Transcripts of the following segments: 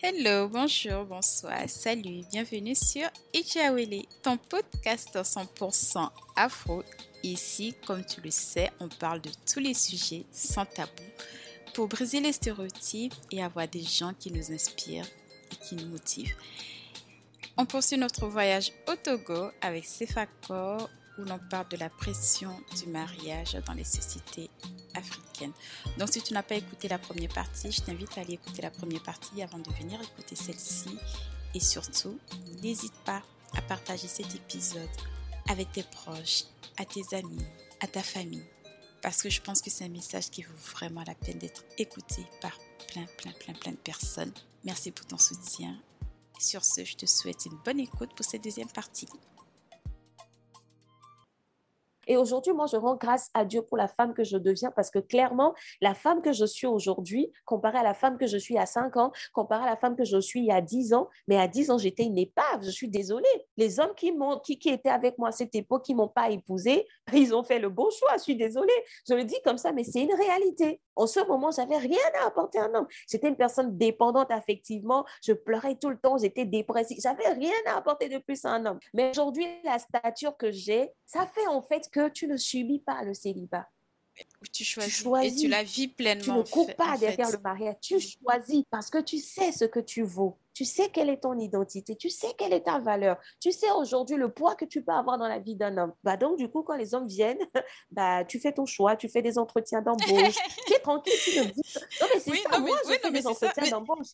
Hello, bonjour, bonsoir, salut, bienvenue sur Ichiawele, ton podcast 100% afro. Ici, comme tu le sais, on parle de tous les sujets sans tabou pour briser les stéréotypes et avoir des gens qui nous inspirent et qui nous motivent. On poursuit notre voyage au Togo avec Sefakor où l'on parle de la pression du mariage dans les sociétés africaines. Donc si tu n'as pas écouté la première partie, je t'invite à aller écouter la première partie avant de venir écouter celle-ci. Et surtout, n'hésite pas à partager cet épisode avec tes proches, à tes amis, à ta famille. Parce que je pense que c'est un message qui vaut vraiment la peine d'être écouté par plein, plein, plein, plein de personnes. Merci pour ton soutien. Sur ce, je te souhaite une bonne écoute pour cette deuxième partie. Et aujourd'hui, moi, je rends grâce à Dieu pour la femme que je deviens parce que clairement, la femme que je suis aujourd'hui, comparée à la femme que je suis à 5 ans, comparée à la femme que je suis il y a 10 ans, mais à 10 ans, j'étais une épave. Je suis désolée. Les hommes qui, qui, qui étaient avec moi à cette époque, qui ne m'ont pas épousée, ils ont fait le bon choix. Je suis désolée. Je le dis comme ça, mais c'est une réalité. En ce moment, j'avais rien à apporter à un homme. J'étais une personne dépendante affectivement. Je pleurais tout le temps. J'étais dépressive. J'avais rien à apporter de plus à un homme. Mais aujourd'hui, la stature que j'ai, ça fait en fait que tu ne subis pas le célibat. Tu choisis, et tu la vis pleinement. Tu ne cours pas derrière le mariage, tu mm. choisis parce que tu sais ce que tu vaux. Tu sais quelle est ton identité, tu sais quelle est ta valeur, tu sais aujourd'hui le poids que tu peux avoir dans la vie d'un homme. Bah donc, du coup, quand les hommes viennent, bah, tu fais ton choix, tu fais des entretiens d'embauche, tu es tranquille, tu le dis. Non, mais c'est ça, moi, je fais des entretiens d'embauche.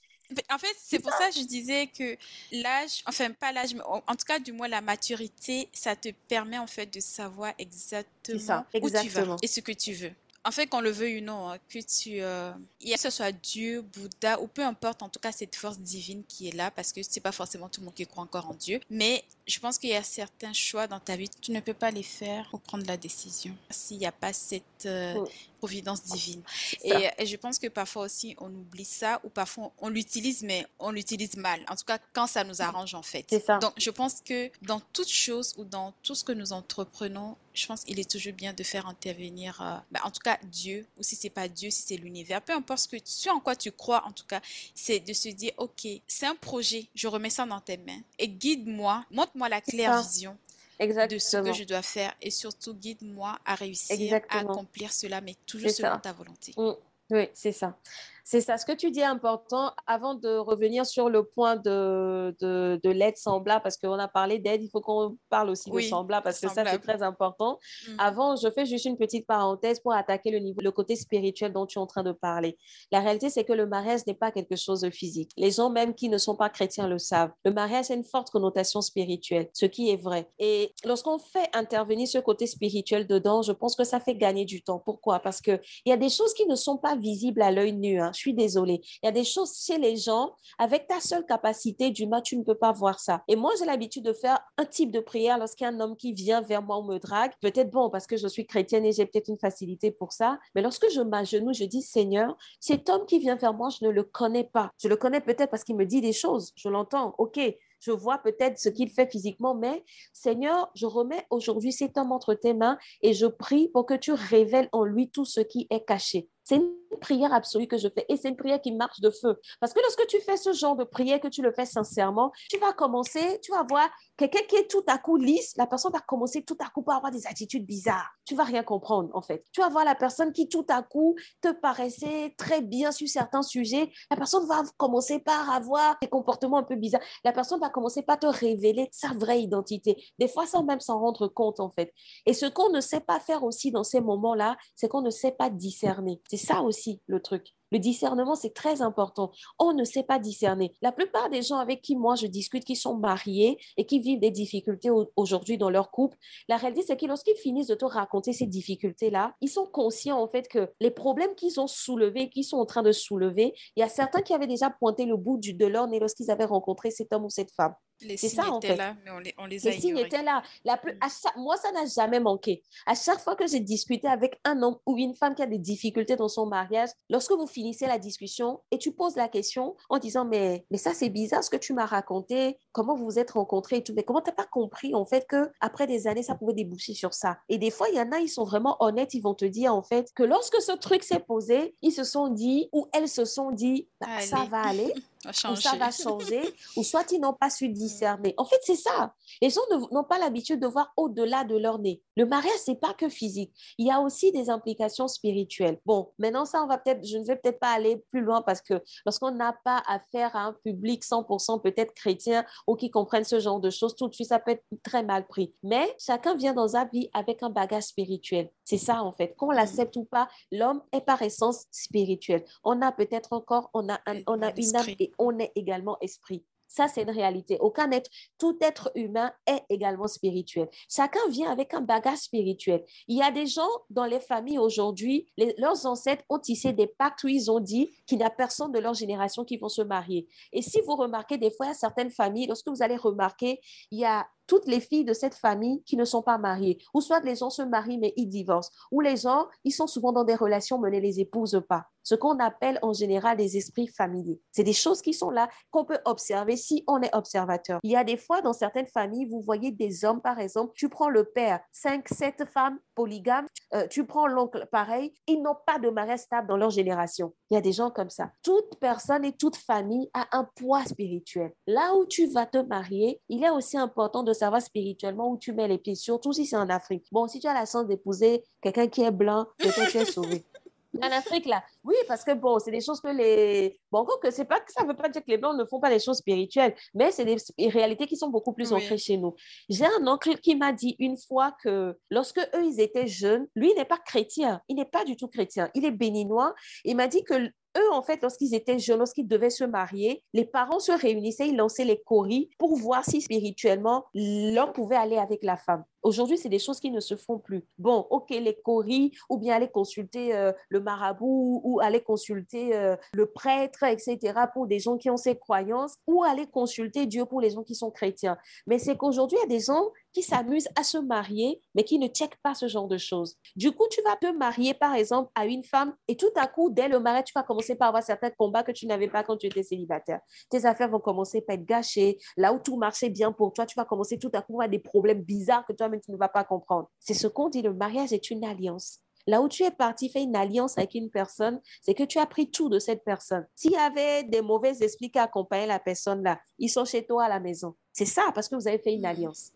En fait, c'est pour ça que je disais que l'âge, enfin, pas l'âge, mais en tout cas, du moins, la maturité, ça te permet en fait de savoir exactement, ça, exactement. où tu vas et ce que tu veux en fait, qu'on le veuille ou non, hein, que tu, euh, que ce soit Dieu, Bouddha ou peu importe, en tout cas cette force divine qui est là, parce que c'est pas forcément tout le monde qui croit encore en Dieu, mais je pense qu'il y a certains choix dans ta vie, tu ne peux pas les faire pour prendre la décision s'il n'y a pas cette euh, oh. Providence divine. Et, et, je pense que parfois aussi on oublie ça ou parfois on, l'utilise, mais on l'utilise mal. En tout cas, quand ça nous arrange en fait. Ça. Donc, je pense que dans toute chose ou dans tout ce que nous entreprenons, je pense qu'il est toujours bien de faire intervenir, euh, bah, en tout cas Dieu, ou si c'est pas Dieu, si c'est l'univers, peu importe ce, que, ce en quoi tu crois, en tout cas, c'est de se dire, ok, c'est un projet, je remets ça dans tes mains et guide-moi, montre-moi la claire vision. De ce que je dois faire et surtout guide-moi à réussir à accomplir cela, mais toujours selon ta volonté. Mm. Oui, c'est ça. C'est ça. Ce que tu dis est important. Avant de revenir sur le point de, de, l'aide semblable, parce qu'on a parlé d'aide, il faut qu'on parle aussi de semblable, parce que ça, c'est très important. Mm. Avant, je fais juste une petite parenthèse pour attaquer le, niveau, le côté spirituel dont tu es en train de parler. La réalité, c'est que le mariage n'est pas quelque chose de physique. Les gens même qui ne sont pas chrétiens le savent. Le mariage a une forte connotation spirituelle, ce qui est vrai. Et lorsqu'on fait intervenir ce côté spirituel dedans, je pense que ça fait gagner du temps. Pourquoi? Parce qu'il y a des choses qui ne sont pas visibles à l'œil nu. Hein je suis désolée. Il y a des choses chez les gens, avec ta seule capacité d'humain, tu ne peux pas voir ça. Et moi, j'ai l'habitude de faire un type de prière lorsqu'il y a un homme qui vient vers moi ou me drague. Peut-être bon, parce que je suis chrétienne et j'ai peut-être une facilité pour ça. Mais lorsque je m'agenouille, je dis, Seigneur, cet homme qui vient vers moi, je ne le connais pas. Je le connais peut-être parce qu'il me dit des choses. Je l'entends. OK je vois peut-être ce qu'il fait physiquement, mais Seigneur, je remets aujourd'hui cet homme entre tes mains et je prie pour que tu révèles en lui tout ce qui est caché. C'est prière absolue que je fais et c'est une prière qui marche de feu. Parce que lorsque tu fais ce genre de prière, que tu le fais sincèrement, tu vas commencer, tu vas voir quelqu'un qui est tout à coup lisse, la personne va commencer tout à coup par avoir des attitudes bizarres. Tu vas rien comprendre en fait. Tu vas voir la personne qui tout à coup te paraissait très bien sur certains sujets. La personne va commencer par avoir des comportements un peu bizarres. La personne va commencer par te révéler sa vraie identité. Des fois sans même s'en rendre compte en fait. Et ce qu'on ne sait pas faire aussi dans ces moments-là, c'est qu'on ne sait pas discerner. C'est ça aussi le truc. Le discernement, c'est très important. On ne sait pas discerner. La plupart des gens avec qui moi je discute, qui sont mariés et qui vivent des difficultés aujourd'hui dans leur couple, la réalité, c'est que lorsqu'ils finissent de te raconter ces difficultés-là, ils sont conscients en fait que les problèmes qu'ils ont soulevés, qu'ils sont en train de soulever, il y a certains qui avaient déjà pointé le bout du, de leur nez lorsqu'ils avaient rencontré cet homme ou cette femme. Les signes ça, étaient là, mais on les, on les a Les signes étaient là. La plus, mm. moi, ça n'a jamais manqué. À chaque fois que j'ai discuté avec un homme ou une femme qui a des difficultés dans son mariage, lorsque vous finissez la discussion et tu poses la question en disant, mais, mais ça, c'est bizarre ce que tu m'as raconté, comment vous vous êtes rencontrés et tout, mais comment tu n'as pas compris en fait que après des années, ça pouvait déboucher sur ça? Et des fois, il y en a, ils sont vraiment honnêtes, ils vont te dire en fait que lorsque ce truc s'est posé, ils se sont dit ou elles se sont dit, bah, ça va aller. où ça va changer, ou soit ils n'ont pas su discerner. En fait, c'est ça. Les gens n'ont pas l'habitude de voir au-delà de leur nez. Le mariage, c'est pas que physique. Il y a aussi des implications spirituelles. Bon, maintenant, ça, on va peut-être, je ne vais peut-être pas aller plus loin parce que lorsqu'on n'a pas affaire à un public 100% peut-être chrétien ou qui comprennent ce genre de choses, tout de suite, ça peut être très mal pris. Mais chacun vient dans sa vie avec un bagage spirituel. C'est ça, en fait. Qu'on l'accepte ou pas, l'homme est par essence spirituel. On a peut-être encore, on a, on a une âme et on est également esprit. Ça, c'est une réalité. Aucun être, tout être humain est également spirituel. Chacun vient avec un bagage spirituel. Il y a des gens dans les familles aujourd'hui, leurs ancêtres ont tissé des pactes où ils ont dit qu'il n'y a personne de leur génération qui vont se marier. Et si vous remarquez, des fois, il y a certaines familles, lorsque vous allez remarquer, il y a toutes les filles de cette famille qui ne sont pas mariées, ou soit les gens se marient mais ils divorcent, ou les gens, ils sont souvent dans des relations mais ne les épousent pas. Ce qu'on appelle en général des esprits familiers. C'est des choses qui sont là, qu'on peut observer si on est observateur. Il y a des fois dans certaines familles, vous voyez des hommes, par exemple, tu prends le père, cinq, sept femmes polygames, euh, tu prends l'oncle, pareil, ils n'ont pas de mariage stable dans leur génération. Il y a des gens comme ça. Toute personne et toute famille a un poids spirituel. Là où tu vas te marier, il est aussi important de savoir spirituellement où tu mets les pieds, surtout si c'est en Afrique. Bon, si tu as la chance d'épouser quelqu'un qui est blanc, peut-être tu es sauvé. En Afrique, là, oui, parce que bon, c'est des choses que les. Bon, que c'est pas que ça veut pas dire que les Blancs ne font pas les choses spirituelles, mais c'est des réalités qui sont beaucoup plus ancrées chez nous. J'ai un oncle qui m'a dit une fois que lorsque eux, ils étaient jeunes, lui n'est pas chrétien, il n'est pas du tout chrétien, il est béninois. Il m'a dit que eux, en fait, lorsqu'ils étaient jeunes, lorsqu'ils devaient se marier, les parents se réunissaient, ils lançaient les coris pour voir si spirituellement l'homme pouvait aller avec la femme. Aujourd'hui, c'est des choses qui ne se font plus. Bon, ok, les coris, ou bien aller consulter euh, le marabout, ou aller consulter euh, le prêtre, etc., pour des gens qui ont ces croyances, ou aller consulter Dieu pour les gens qui sont chrétiens. Mais c'est qu'aujourd'hui, il y a des gens qui s'amusent à se marier, mais qui ne checkent pas ce genre de choses. Du coup, tu vas te marier, par exemple, à une femme, et tout à coup, dès le mariage, tu vas commencer par avoir certains combats que tu n'avais pas quand tu étais célibataire. Tes affaires vont commencer par être gâchées. Là où tout marchait bien pour toi, tu vas commencer tout à coup à avoir des problèmes bizarres que toi-même, tu ne vas pas comprendre. C'est ce qu'on dit, le mariage est une alliance. Là où tu es parti faire une alliance avec une personne, c'est que tu as pris tout de cette personne. S'il y avait des mauvais esprits qui accompagnaient la personne là, ils sont chez toi à la maison. C'est ça parce que vous avez fait une alliance.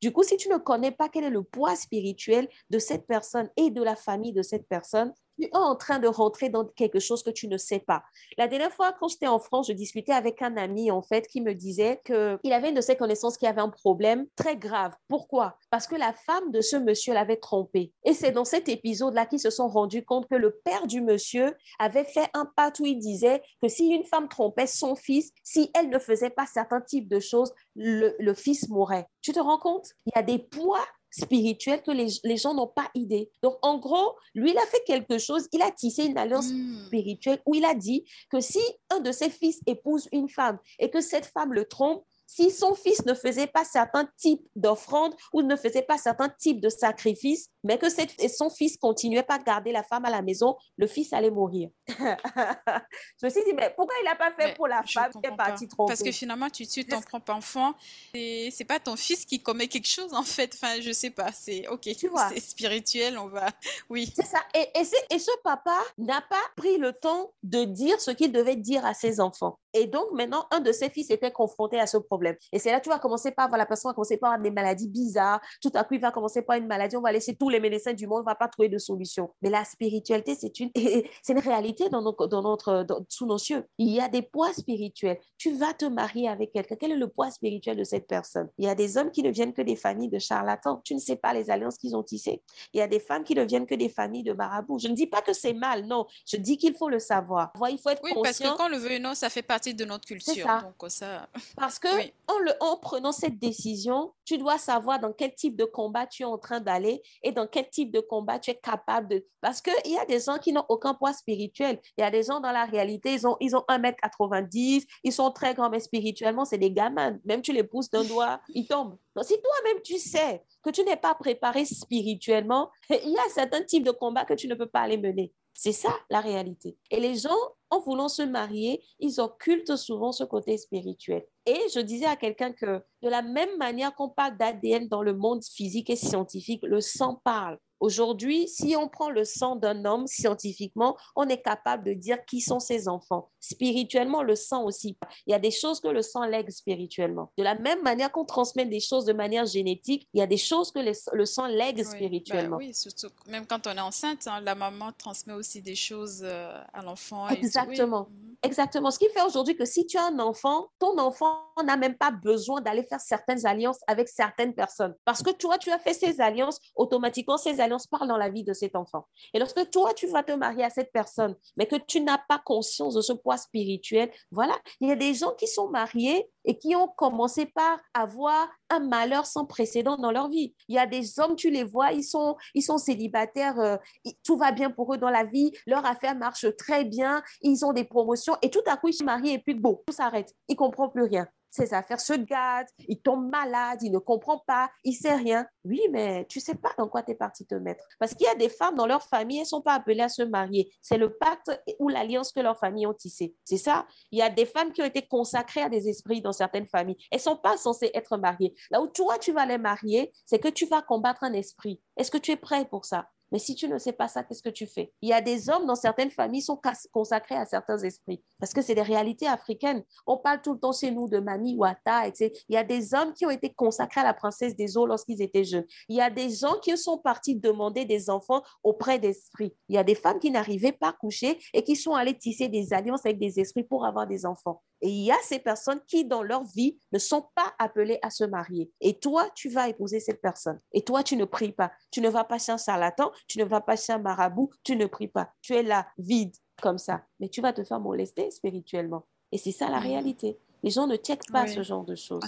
Du coup, si tu ne connais pas quel est le poids spirituel de cette personne et de la famille de cette personne, tu es en train de rentrer dans quelque chose que tu ne sais pas. La dernière fois, quand j'étais en France, je discutais avec un ami, en fait, qui me disait qu'il avait une de ses connaissances qui avait un problème très grave. Pourquoi? Parce que la femme de ce monsieur l'avait trompé. Et c'est dans cet épisode-là qu'ils se sont rendus compte que le père du monsieur avait fait un pas où il disait que si une femme trompait son fils, si elle ne faisait pas certains types de choses, le, le fils mourrait. Tu te rends compte? Il y a des poids spirituel que les, les gens n'ont pas idée. Donc, en gros, lui, il a fait quelque chose, il a tissé une alliance hmm. spirituelle où il a dit que si un de ses fils épouse une femme et que cette femme le trompe, si son fils ne faisait pas certains types d'offrandes ou ne faisait pas certains types de sacrifices, mais que son fils continuait pas à garder la femme à la maison, le fils allait mourir. je me suis dit, mais pourquoi il n'a pas fait pour la femme qui est partie tromper Parce que finalement, tu tues ton propre enfant. et c'est pas ton fils qui commet quelque chose, en fait. Enfin, je sais pas. C'est OK. C'est spirituel, on va. Oui. C'est ça. Et, et, et ce papa n'a pas pris le temps de dire ce qu'il devait dire à ses enfants. Et donc, maintenant, un de ses fils était confronté à ce problème. Et c'est là, tu vas commencer par, voir la personne va commencer par avoir des maladies bizarres. Tout à coup, il va commencer par une maladie. On va laisser tous les médecins du monde, on va pas trouver de solution. Mais la spiritualité, c'est une, c'est une réalité dans, dans notre, sous nos cieux. Il y a des poids spirituels. Tu vas te marier avec quelqu'un. Quel est le poids spirituel de cette personne? Il y a des hommes qui ne viennent que des familles de charlatans. Tu ne sais pas les alliances qu'ils ont tissées. Il y a des femmes qui ne viennent que des familles de marabouts. Je ne dis pas que c'est mal, non. Je dis qu'il faut le savoir. Il faut être oui, parce que quand le veut non, ça fait partie de notre culture. Ça. Donc, ça... Parce que en, le, en prenant cette décision, tu dois savoir dans quel type de combat tu es en train d'aller et dans quel type de combat tu es capable de... Parce qu'il y a des gens qui n'ont aucun poids spirituel. Il y a des gens dans la réalité, ils ont, ils ont 1m90, ils sont très grands, mais spirituellement, c'est des gamins. Même tu les pousses d'un doigt, ils tombent. Donc, si toi-même, tu sais que tu n'es pas préparé spirituellement, il y a certains types de combats que tu ne peux pas aller mener. C'est ça la réalité. Et les gens, en voulant se marier, ils occultent souvent ce côté spirituel. Et je disais à quelqu'un que de la même manière qu'on parle d'ADN dans le monde physique et scientifique, le sang parle. Aujourd'hui, si on prend le sang d'un homme scientifiquement, on est capable de dire qui sont ses enfants. Spirituellement, le sang aussi. Il y a des choses que le sang lègue spirituellement. De la même manière qu'on transmet des choses de manière génétique, il y a des choses que le sang lègue bah spirituellement. oui, surtout même quand on est enceinte, hein, la maman transmet aussi des choses euh, à l'enfant. Exactement. Mhm. Exactement. Ce qui fait aujourd'hui que si tu as un enfant, ton enfant n'a même pas besoin d'aller faire certaines alliances avec certaines personnes. Parce que toi, tu as fait ces alliances, automatiquement, ces alliances parlent dans la vie de cet enfant. Et lorsque toi, tu vas te marier à cette personne, mais que tu n'as pas conscience de ce poids spirituel, voilà, il y a des gens qui sont mariés et qui ont commencé par avoir un malheur sans précédent dans leur vie. Il y a des hommes, tu les vois, ils sont, ils sont célibataires, euh, tout va bien pour eux dans la vie, leur affaire marche très bien, ils ont des promotions et tout à coup ils se marient et puis bon, tout s'arrête, ils ne comprennent plus rien ses affaires se gâtent, il tombe malade, il ne comprend pas, il sait rien. Oui, mais tu sais pas dans quoi tu es parti te mettre. Parce qu'il y a des femmes dans leur famille, elles sont pas appelées à se marier. C'est le pacte ou l'alliance que leur famille ont tissé. C'est ça. Il y a des femmes qui ont été consacrées à des esprits dans certaines familles. Elles sont pas censées être mariées. Là où toi, tu vas les marier, c'est que tu vas combattre un esprit. Est-ce que tu es prêt pour ça? Mais si tu ne sais pas ça, qu'est-ce que tu fais? Il y a des hommes dans certaines familles qui sont consacrés à certains esprits parce que c'est des réalités africaines. On parle tout le temps chez nous de Mami Wata, etc. Il y a des hommes qui ont été consacrés à la princesse des eaux lorsqu'ils étaient jeunes. Il y a des gens qui sont partis demander des enfants auprès d'esprits. Il y a des femmes qui n'arrivaient pas à coucher et qui sont allées tisser des alliances avec des esprits pour avoir des enfants. Et il y a ces personnes qui, dans leur vie, ne sont pas appelées à se marier. Et toi, tu vas épouser cette personne. Et toi, tu ne pries pas. Tu ne vas pas chez un charlatan, tu ne vas pas chez un marabout, tu ne pries pas. Tu es là, vide, comme ça. Mais tu vas te faire molester spirituellement. Et c'est ça la réalité. Les gens ne checkent pas ce genre de choses.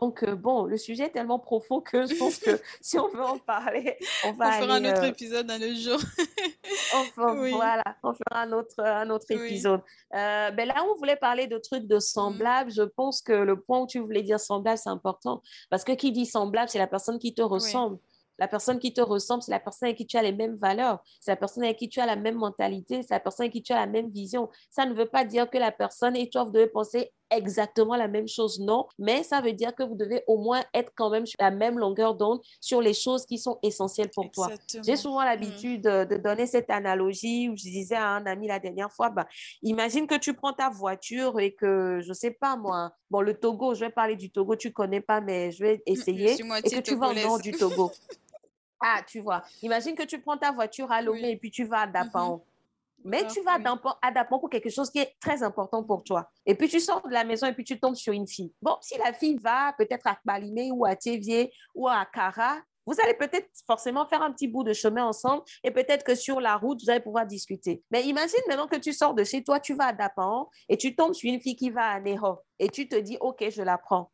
Donc, euh, bon, le sujet est tellement profond que je pense que si on veut en parler, on va on fera un autre euh, épisode dans le jour. enfin, voilà, on fera un autre, un autre épisode. Euh, ben là, on voulait parler de trucs de semblables. Je pense que le point où tu voulais dire semblable, c'est important. Parce que qui dit semblable, c'est la personne qui te ressemble. La personne qui te ressemble, c'est la personne avec qui tu as les mêmes valeurs, c'est la personne avec qui tu as la même mentalité, c'est la personne avec qui tu as la même vision. Ça ne veut pas dire que la personne et toi, vous devez penser exactement la même chose, non, mais ça veut dire que vous devez au moins être quand même sur la même longueur d'onde sur les choses qui sont essentielles pour toi. J'ai souvent l'habitude de, donner cette analogie où je disais à un ami la dernière fois, bah, imagine que tu prends ta voiture et que, je sais pas moi, bon, le Togo, je vais parler du Togo, tu connais pas, mais je vais mm, essayer, et que tu vas au nord du Togo. Ah, tu vois. Imagine que tu prends ta voiture à Lomé et puis tu vas à Dapan. Mm-hmm. Mais tu vas à Dapan pour quelque chose qui est très important pour toi. Et puis tu sors de la maison et puis tu tombes sur une fille. Bon, si la fille va peut-être à Balimé ou à Thévier ou à Kara, vous allez peut-être forcément faire un petit bout de chemin ensemble et peut-être que sur la route, vous allez pouvoir discuter. Mais imagine maintenant que tu sors de chez toi, tu vas à Dapan et tu tombes sur une fille qui va à Ného et tu te dis, OK, je la prends.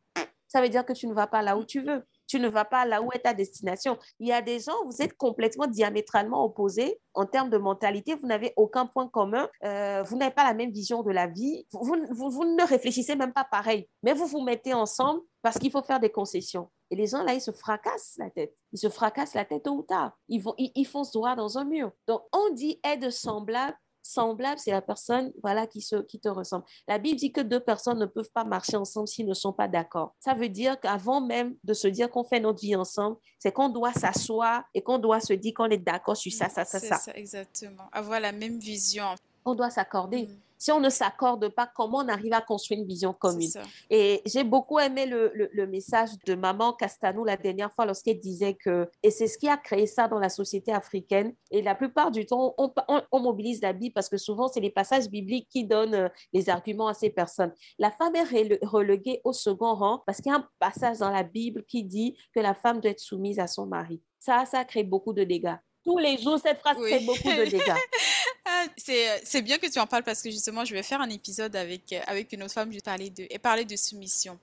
Ça veut dire que tu ne vas pas là où tu veux tu ne vas pas là où est ta destination. Il y a des gens, vous êtes complètement diamétralement opposés en termes de mentalité, vous n'avez aucun point commun, euh, vous n'avez pas la même vision de la vie, vous, ne réfléchissez même pas pareil, mais vous vous mettez ensemble parce qu'il faut faire des concessions. Et les gens, là, ils se fracassent la tête. Ils se fracassent la tête tôt ou tard. Ils, vont, ils, ils foncent droit dans un mur. Donc, on dit aide semblable semblable, c'est la personne voilà, qui, se, qui te ressemble. La Bible dit que deux personnes ne peuvent pas marcher ensemble s'ils ne sont pas d'accord. Ça veut dire qu'avant même de se dire qu'on fait notre vie ensemble, c'est qu'on doit s'asseoir et qu'on doit se dire qu'on est d'accord sur ça, ça, ça, ça. Exactement. Avoir la même vision. On doit s'accorder. Mm si on ne s'accorde pas, comment on arrive à construire une vision commune? Et j'ai beaucoup aimé le, le, message de maman Castanou la dernière fois lorsqu'elle disait que, et c'est ce qui a créé ça dans la société africaine, et la plupart du temps, on, on, mobilise la Bible parce que souvent, c'est les passages bibliques qui donnent euh, les arguments à ces personnes. La femme est reléguée au second rang parce qu'il y a un passage dans la Bible qui dit que la femme doit être soumise à son mari. Ça, ça crée beaucoup de dégâts tous les jours, cette phrase crée beaucoup de dégâts. Ah, c'est bien que tu en parles parce que justement, je vais faire un épisode avec, avec une autre femme je parler de, et parler de soumission.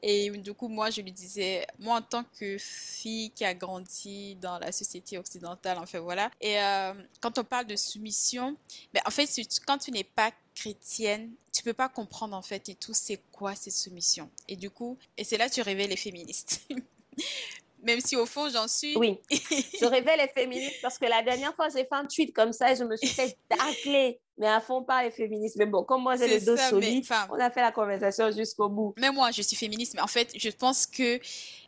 Et du coup, moi, je lui disais, moi, en tant que fille qui a grandi dans la société occidentale, enfin voilà, et euh, quand on parle de soumission, ben, en fait, quand tu n'es pas chrétienne, tu peux pas comprendre en fait et tout, c'est quoi cette soumission. Et du coup, et c'est là que tu révèles les féministes. Même si au fond, j'en suis. Oui. je révèle les féministes parce que la dernière fois, j'ai fait un tweet comme ça et je me suis fait tacler mais à fond pas les féministes. Mais bon, comme moi j'ai le dos solide, on a fait la conversation jusqu'au bout. Mais moi, je suis féministe, mais en fait, je pense que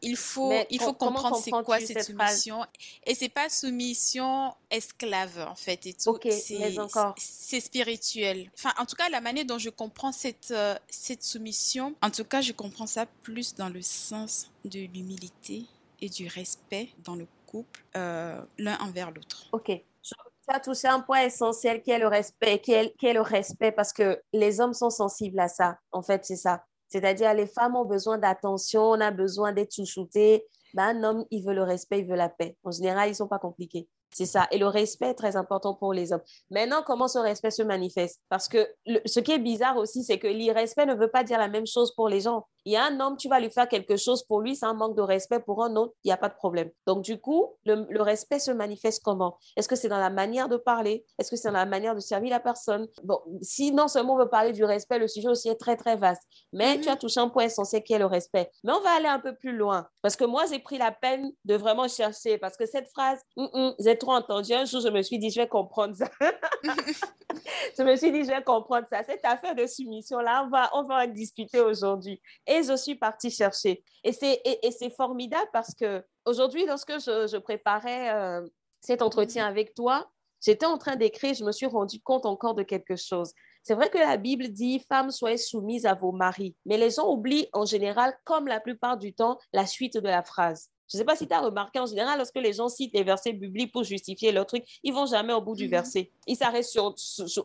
il faut, il faut comprendre c'est quoi cette, soumission? Et c'est pas soumission esclave en fait et tout. mais encore. C'est spirituel. Enfin, en tout cas, la manière dont je comprends cette euh, cette soumission, en tout cas, je comprends ça plus dans le sens de l'humilité et du respect dans le couple euh, l'un envers l'autre. Ok tu as touché un point essentiel qui est le respect, qui est, le respect parce que les hommes sont sensibles à ça. En fait, c'est ça. C'est-à-dire, les femmes ont besoin d'attention, on a besoin d'être chouchouté. Ben, un homme, il veut le respect, il veut la paix. En général, ils ne sont pas compliqués. C'est ça. Et le respect est très important pour les hommes. Maintenant, comment ce respect se manifeste? Parce que ce qui est bizarre aussi, c'est que l'irrespect ne veut pas dire la même chose pour les gens. Il y a un homme, tu vas lui faire quelque chose pour lui, c'est un manque de respect. Pour un autre, il n'y a pas de problème. Donc, du coup, le, respect se manifeste comment? Est-ce que c'est dans la manière de parler? Est-ce que c'est dans la manière de servir la personne? Bon, si non seulement on veut parler du respect, le sujet aussi est très, très vaste. Mais tu as mhm. touché un point essentiel qui est le respect. Mais on va aller un peu plus loin. Parce que moi, j'ai pris la peine de vraiment chercher. Parce que cette phrase, mm, mm, trop entendu. Un jour, je me suis dit, je vais comprendre ça. je me suis dit, je vais comprendre ça. Cette affaire de soumission-là, on va, on va en discuter aujourd'hui. Et je suis partie chercher. Et c'est, et, c'est formidable parce que aujourd'hui, lorsque je, je préparais euh, cet entretien avec toi, j'étais en train d'écrire, je me suis rendu compte encore de quelque chose. C'est vrai que la Bible dit, femmes, soyez soumises à vos maris. Mais les gens oublient en général, comme la plupart du temps, la suite de la phrase. Je ne sais pas si tu as remarqué, en général, lorsque les gens citent les versets bibliques pour justifier leur truc, ils vont jamais au bout du mhm. verset. Ils s'arrêtent sur,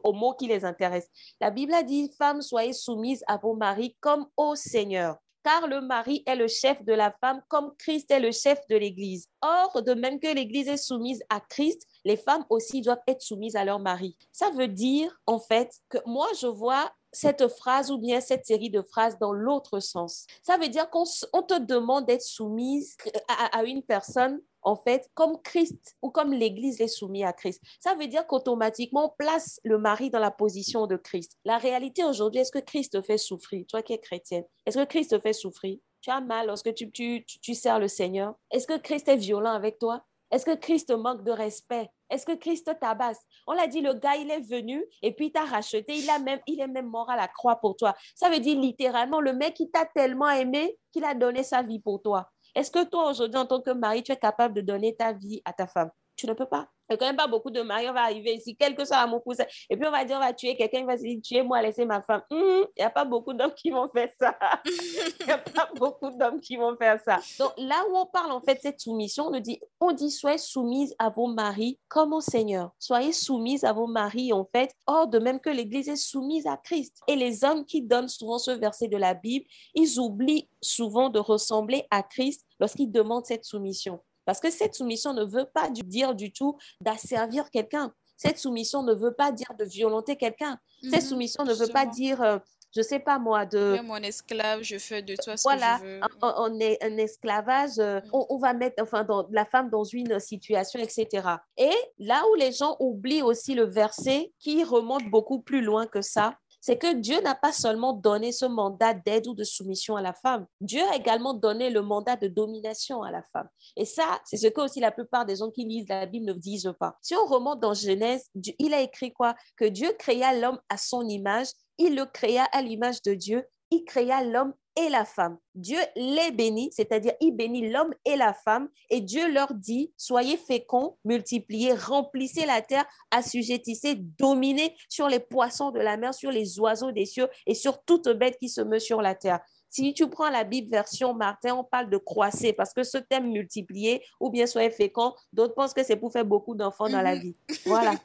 aux mots qui les intéressent. La Bible a dit, femmes, soyez soumises à vos maris comme au Seigneur car le mari est le chef de la femme comme Christ est le chef de l'Église. Or, de même que l'Église est soumise à Christ, les femmes aussi doivent être soumises à leur mari. Ça veut dire, en fait, que moi, je vois cette phrase ou bien cette série de phrases dans l'autre sens. Ça veut dire qu'on te demande d'être soumise à, une personne en fait, comme Christ ou comme l'Église est soumise à Christ. Ça veut dire qu'automatiquement, on place le mari dans la position de Christ. La réalité aujourd'hui, est-ce que Christ te fait souffrir, toi qui es chrétienne Est-ce que Christ te fait souffrir? Tu as mal lorsque tu, tu, tu sers le Seigneur Est-ce que Christ est violent avec toi? Est-ce que Christ manque de respect? Est-ce que Christ tabasse? On l'a dit, le gars, il est venu et puis il t'a racheté. Il, a même, il est même mort à la croix pour toi. Ça veut dire littéralement, le mec, il t'a tellement aimé qu'il a donné sa vie pour toi. Est-ce que toi, aujourd'hui, en tant que mari, tu es capable de donner ta vie à ta femme? Tu ne peux pas. Il n'y a quand même pas beaucoup de maris, on va arriver ici, quel que soit mon cousin, et puis on va dire, on va tuer quelqu'un, il va se dire, tuez-moi, laissez ma femme. Il n'y a pas beaucoup d'hommes qui vont faire ça. Il n'y a pas beaucoup d'hommes qui vont faire ça. Donc là où on parle en fait cette soumission, on dit, on dit, soyez soumise à vos maris comme au Seigneur. Soyez soumise à vos maris en fait, or de même que l'Église est soumise à Christ. Et les hommes qui donnent souvent ce verset de la Bible, ils oublient souvent de ressembler à Christ lorsqu'ils demandent cette soumission. Parce que cette soumission ne veut pas dire du tout d'asservir quelqu'un. Cette soumission ne veut pas dire de violenter quelqu'un. Cette mhm. soumission ne veut pas dire, je euh, je sais pas moi, de... mon esclave, je fais de toi ce voilà, que je veux. On, est un esclavage, euh, mhm. on, va mettre enfin, la femme dans une situation, etc. Et là où les gens oublient aussi le verset qui remonte beaucoup plus loin que ça, c'est que Dieu n'a pas seulement donné ce mandat d'aide ou de soumission à la femme, Dieu a également donné le mandat de domination à la femme. Et ça, c'est ce que aussi la plupart des gens qui lisent la Bible ne disent pas. Si on remonte dans Genèse, il a écrit quoi? Que Dieu créa l'homme à son image, il le créa à l'image de Dieu, il créa l'homme et la femme. Dieu les bénit, c'est-à-dire il bénit l'homme et la femme, et Dieu leur dit, soyez féconds, multipliez, remplissez la terre, assujettissez, dominez sur les poissons de la mer, sur les oiseaux des cieux et sur toute bête qui se meut sur la terre. Si tu prends la Bible version Martin, on parle de croisser parce que ce thème multiplié ou bien soyez fécond, d'autres pensent que c'est pour faire beaucoup d'enfants dans la mhm. vie. Voilà.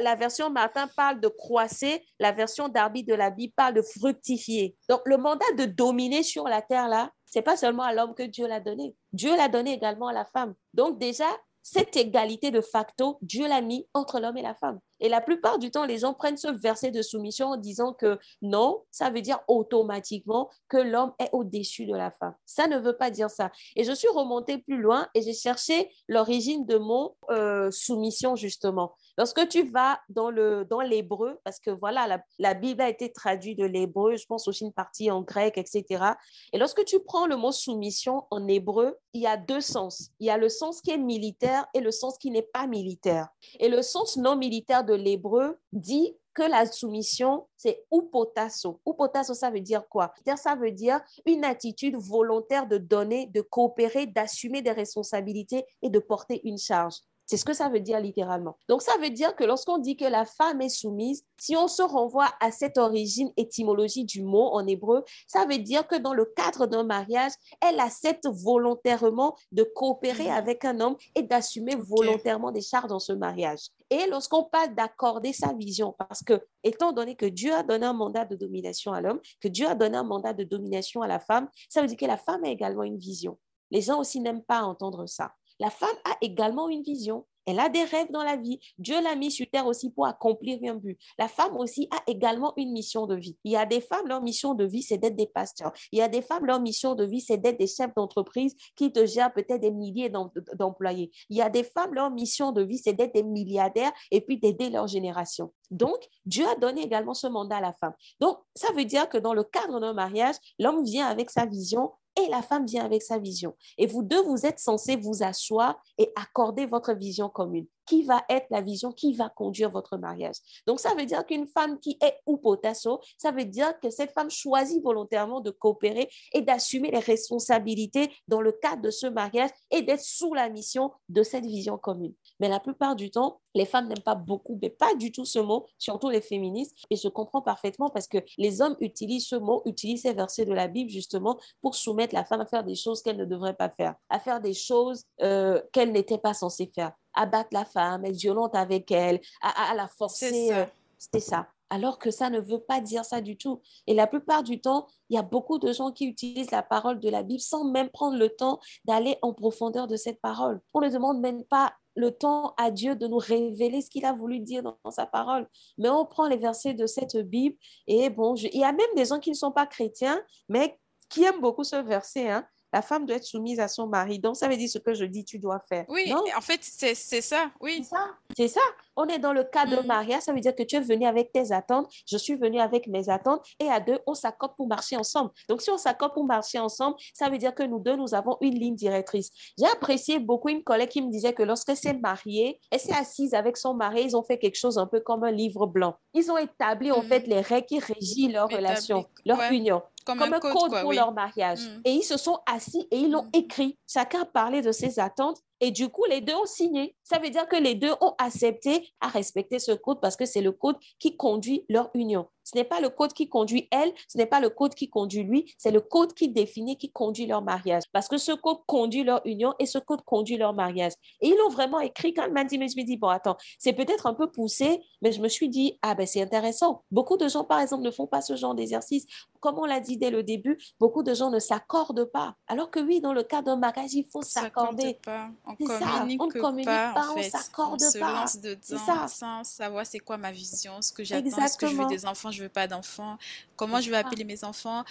La, version Martin parle de croisser, la version Darby de la Bible parle de fructifier. Donc le mandat de dominer sur la terre là, c'est pas seulement à l'homme que Dieu l'a donné. Dieu l'a donné également à la femme. Donc déjà, cette égalité de facto, Dieu l'a mis entre l'homme et la femme. Et la plupart du temps, les gens prennent ce verset de soumission en disant que non, ça veut dire automatiquement que l'homme est au-dessus de la femme. Ça ne veut pas dire ça. Et je suis remontée plus loin et j'ai cherché l'origine de mon euh, soumission, justement. Lorsque tu vas dans le dans l'hébreu, parce que voilà, la, la, Bible a été traduite de l'hébreu, je pense aussi une partie en grec, etc. Et lorsque tu prends le mot soumission en hébreu, il y a deux sens. Il y a le sens qui est militaire et le sens qui n'est pas militaire. Et le sens non militaire de l'hébreu dit que la soumission, c'est upotasso. Upotasso, ça veut dire quoi? Ça veut dire une attitude volontaire de donner, de coopérer, d'assumer des responsabilités et de porter une charge. C'est ce que ça veut dire littéralement. Donc, ça veut dire que lorsqu'on dit que la femme est soumise, si on se renvoie à cette origine étymologie du mot en hébreu, ça veut dire que dans le cadre d'un mariage, elle accepte volontairement de coopérer mhm. avec un homme et d'assumer volontairement des charges dans ce mariage. Et lorsqu'on parle d'accorder sa vision, parce que étant donné que Dieu a donné un mandat de domination à l'homme, que Dieu a donné un mandat de domination à la femme, ça veut dire que la femme a également une vision. Les gens aussi n'aiment pas entendre ça. La femme a également une vision. Elle a des rêves dans la vie. Dieu l'a mis sur terre aussi pour accomplir un but. La femme aussi a également une mission de vie. Il y a des femmes, leur mission de vie, c'est d'être des pasteurs. Il y a des femmes, leur mission de vie, c'est d'être des chefs d'entreprise qui te gèrent peut-être des milliers d'employés. Il y a des femmes, leur mission de vie, c'est d'être des milliardaires et puis d'aider leur génération. Donc, Dieu a donné également ce mandat à la femme. Donc, ça veut dire que dans le cadre d'un mariage, l'homme vient avec sa vision, et la femme vient avec sa vision. Et vous deux, vous êtes censés vous asseoir et accorder votre vision commune qui va être la vision qui va conduire votre mariage. Donc, ça veut dire qu'une femme qui est ou potasso, ça veut dire que cette femme choisit volontairement de coopérer et d'assumer les responsabilités dans le cadre de ce mariage et d'être sous la mission de cette vision commune. Mais la plupart du temps, les femmes n'aiment pas beaucoup, mais pas du tout ce mot, surtout les féministes. Et je comprends parfaitement parce que les hommes utilisent ce mot, utilisent ces versets de la Bible justement pour soumettre la femme à faire des choses qu'elle ne devrait pas faire, à faire des choses euh, qu'elle n'était pas censée faire abattre la femme, être violente avec elle, à, la forcer. Euh, c'est ça. Alors que ça ne veut pas dire ça du tout. Et la plupart du temps, il y a beaucoup de gens qui utilisent la parole de la Bible sans même prendre le temps d'aller en profondeur de cette parole. On ne demande même pas le temps à Dieu de nous révéler ce qu'il a voulu dire dans, sa parole. Mais on prend les versets de cette Bible et bon, il y a même des gens qui ne sont pas chrétiens, mais qui aiment beaucoup ce verset. Hein la femme doit être soumise à son mari. Donc, ça veut dire ce que je dis, tu dois faire. Oui, en fait, c'est ça, oui. C'est ça? C'est ça? On est dans le cas de mm. mariage, ça veut dire que tu es venu avec tes attentes, je suis venu avec mes attentes, et à deux, on s'accorde pour marcher ensemble. Donc, si on s'accorde pour marcher ensemble, ça veut dire que nous deux, nous avons une ligne directrice. J'ai apprécié beaucoup une collègue qui me disait que lorsqu'elle s'est mariée, elle s'est assise avec son mari, ils ont fait quelque chose un peu comme un livre blanc. Ils ont établi, en mm. fait, les règles qui régissent leur relation, leur union comme, un, code, pour leur mariage. Mm. Et ils se sont assis et ils l'ont mm. écrit. Chacun parlait de ses attentes et du coup, les deux ont signé. Ça veut dire que les deux ont accepté à respecter ce code parce que c'est le code qui conduit leur union. Ce n'est pas le code qui conduit elle, ce n'est pas le code qui conduit lui, c'est le code qui définit, qui conduit leur mariage. Parce que ce code conduit leur union et ce code conduit leur mariage. Et ils l'ont vraiment écrit quand m'a dit, mais je me dis, bon, attends, c'est peut-être un peu poussé, mais je me suis dit, ah ben c'est intéressant. Beaucoup de gens, par exemple, ne font pas ce genre d'exercice. Comme on l'a dit dès le début, beaucoup de gens ne s'accordent pas. Alors que oui, dans le cas d'un mariage, il faut s'accorder. On communique, on communique pas, en fait. on s'accorde pas. On se lance dedans sans savoir c'est quoi ma vision, ce que j'attends, ce que je veux des enfants, je veux pas d'enfants, comment je vais appeler mes enfants,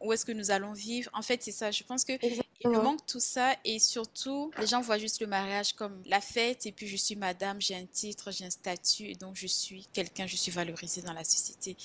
où est-ce que nous allons vivre. En fait, c'est ça. Je pense que il me manque tout ça et surtout, les gens voient juste le mariage comme la fête et puis je suis madame, j'ai un titre, j'ai un statut, donc je suis quelqu'un, je suis valorisée dans la société.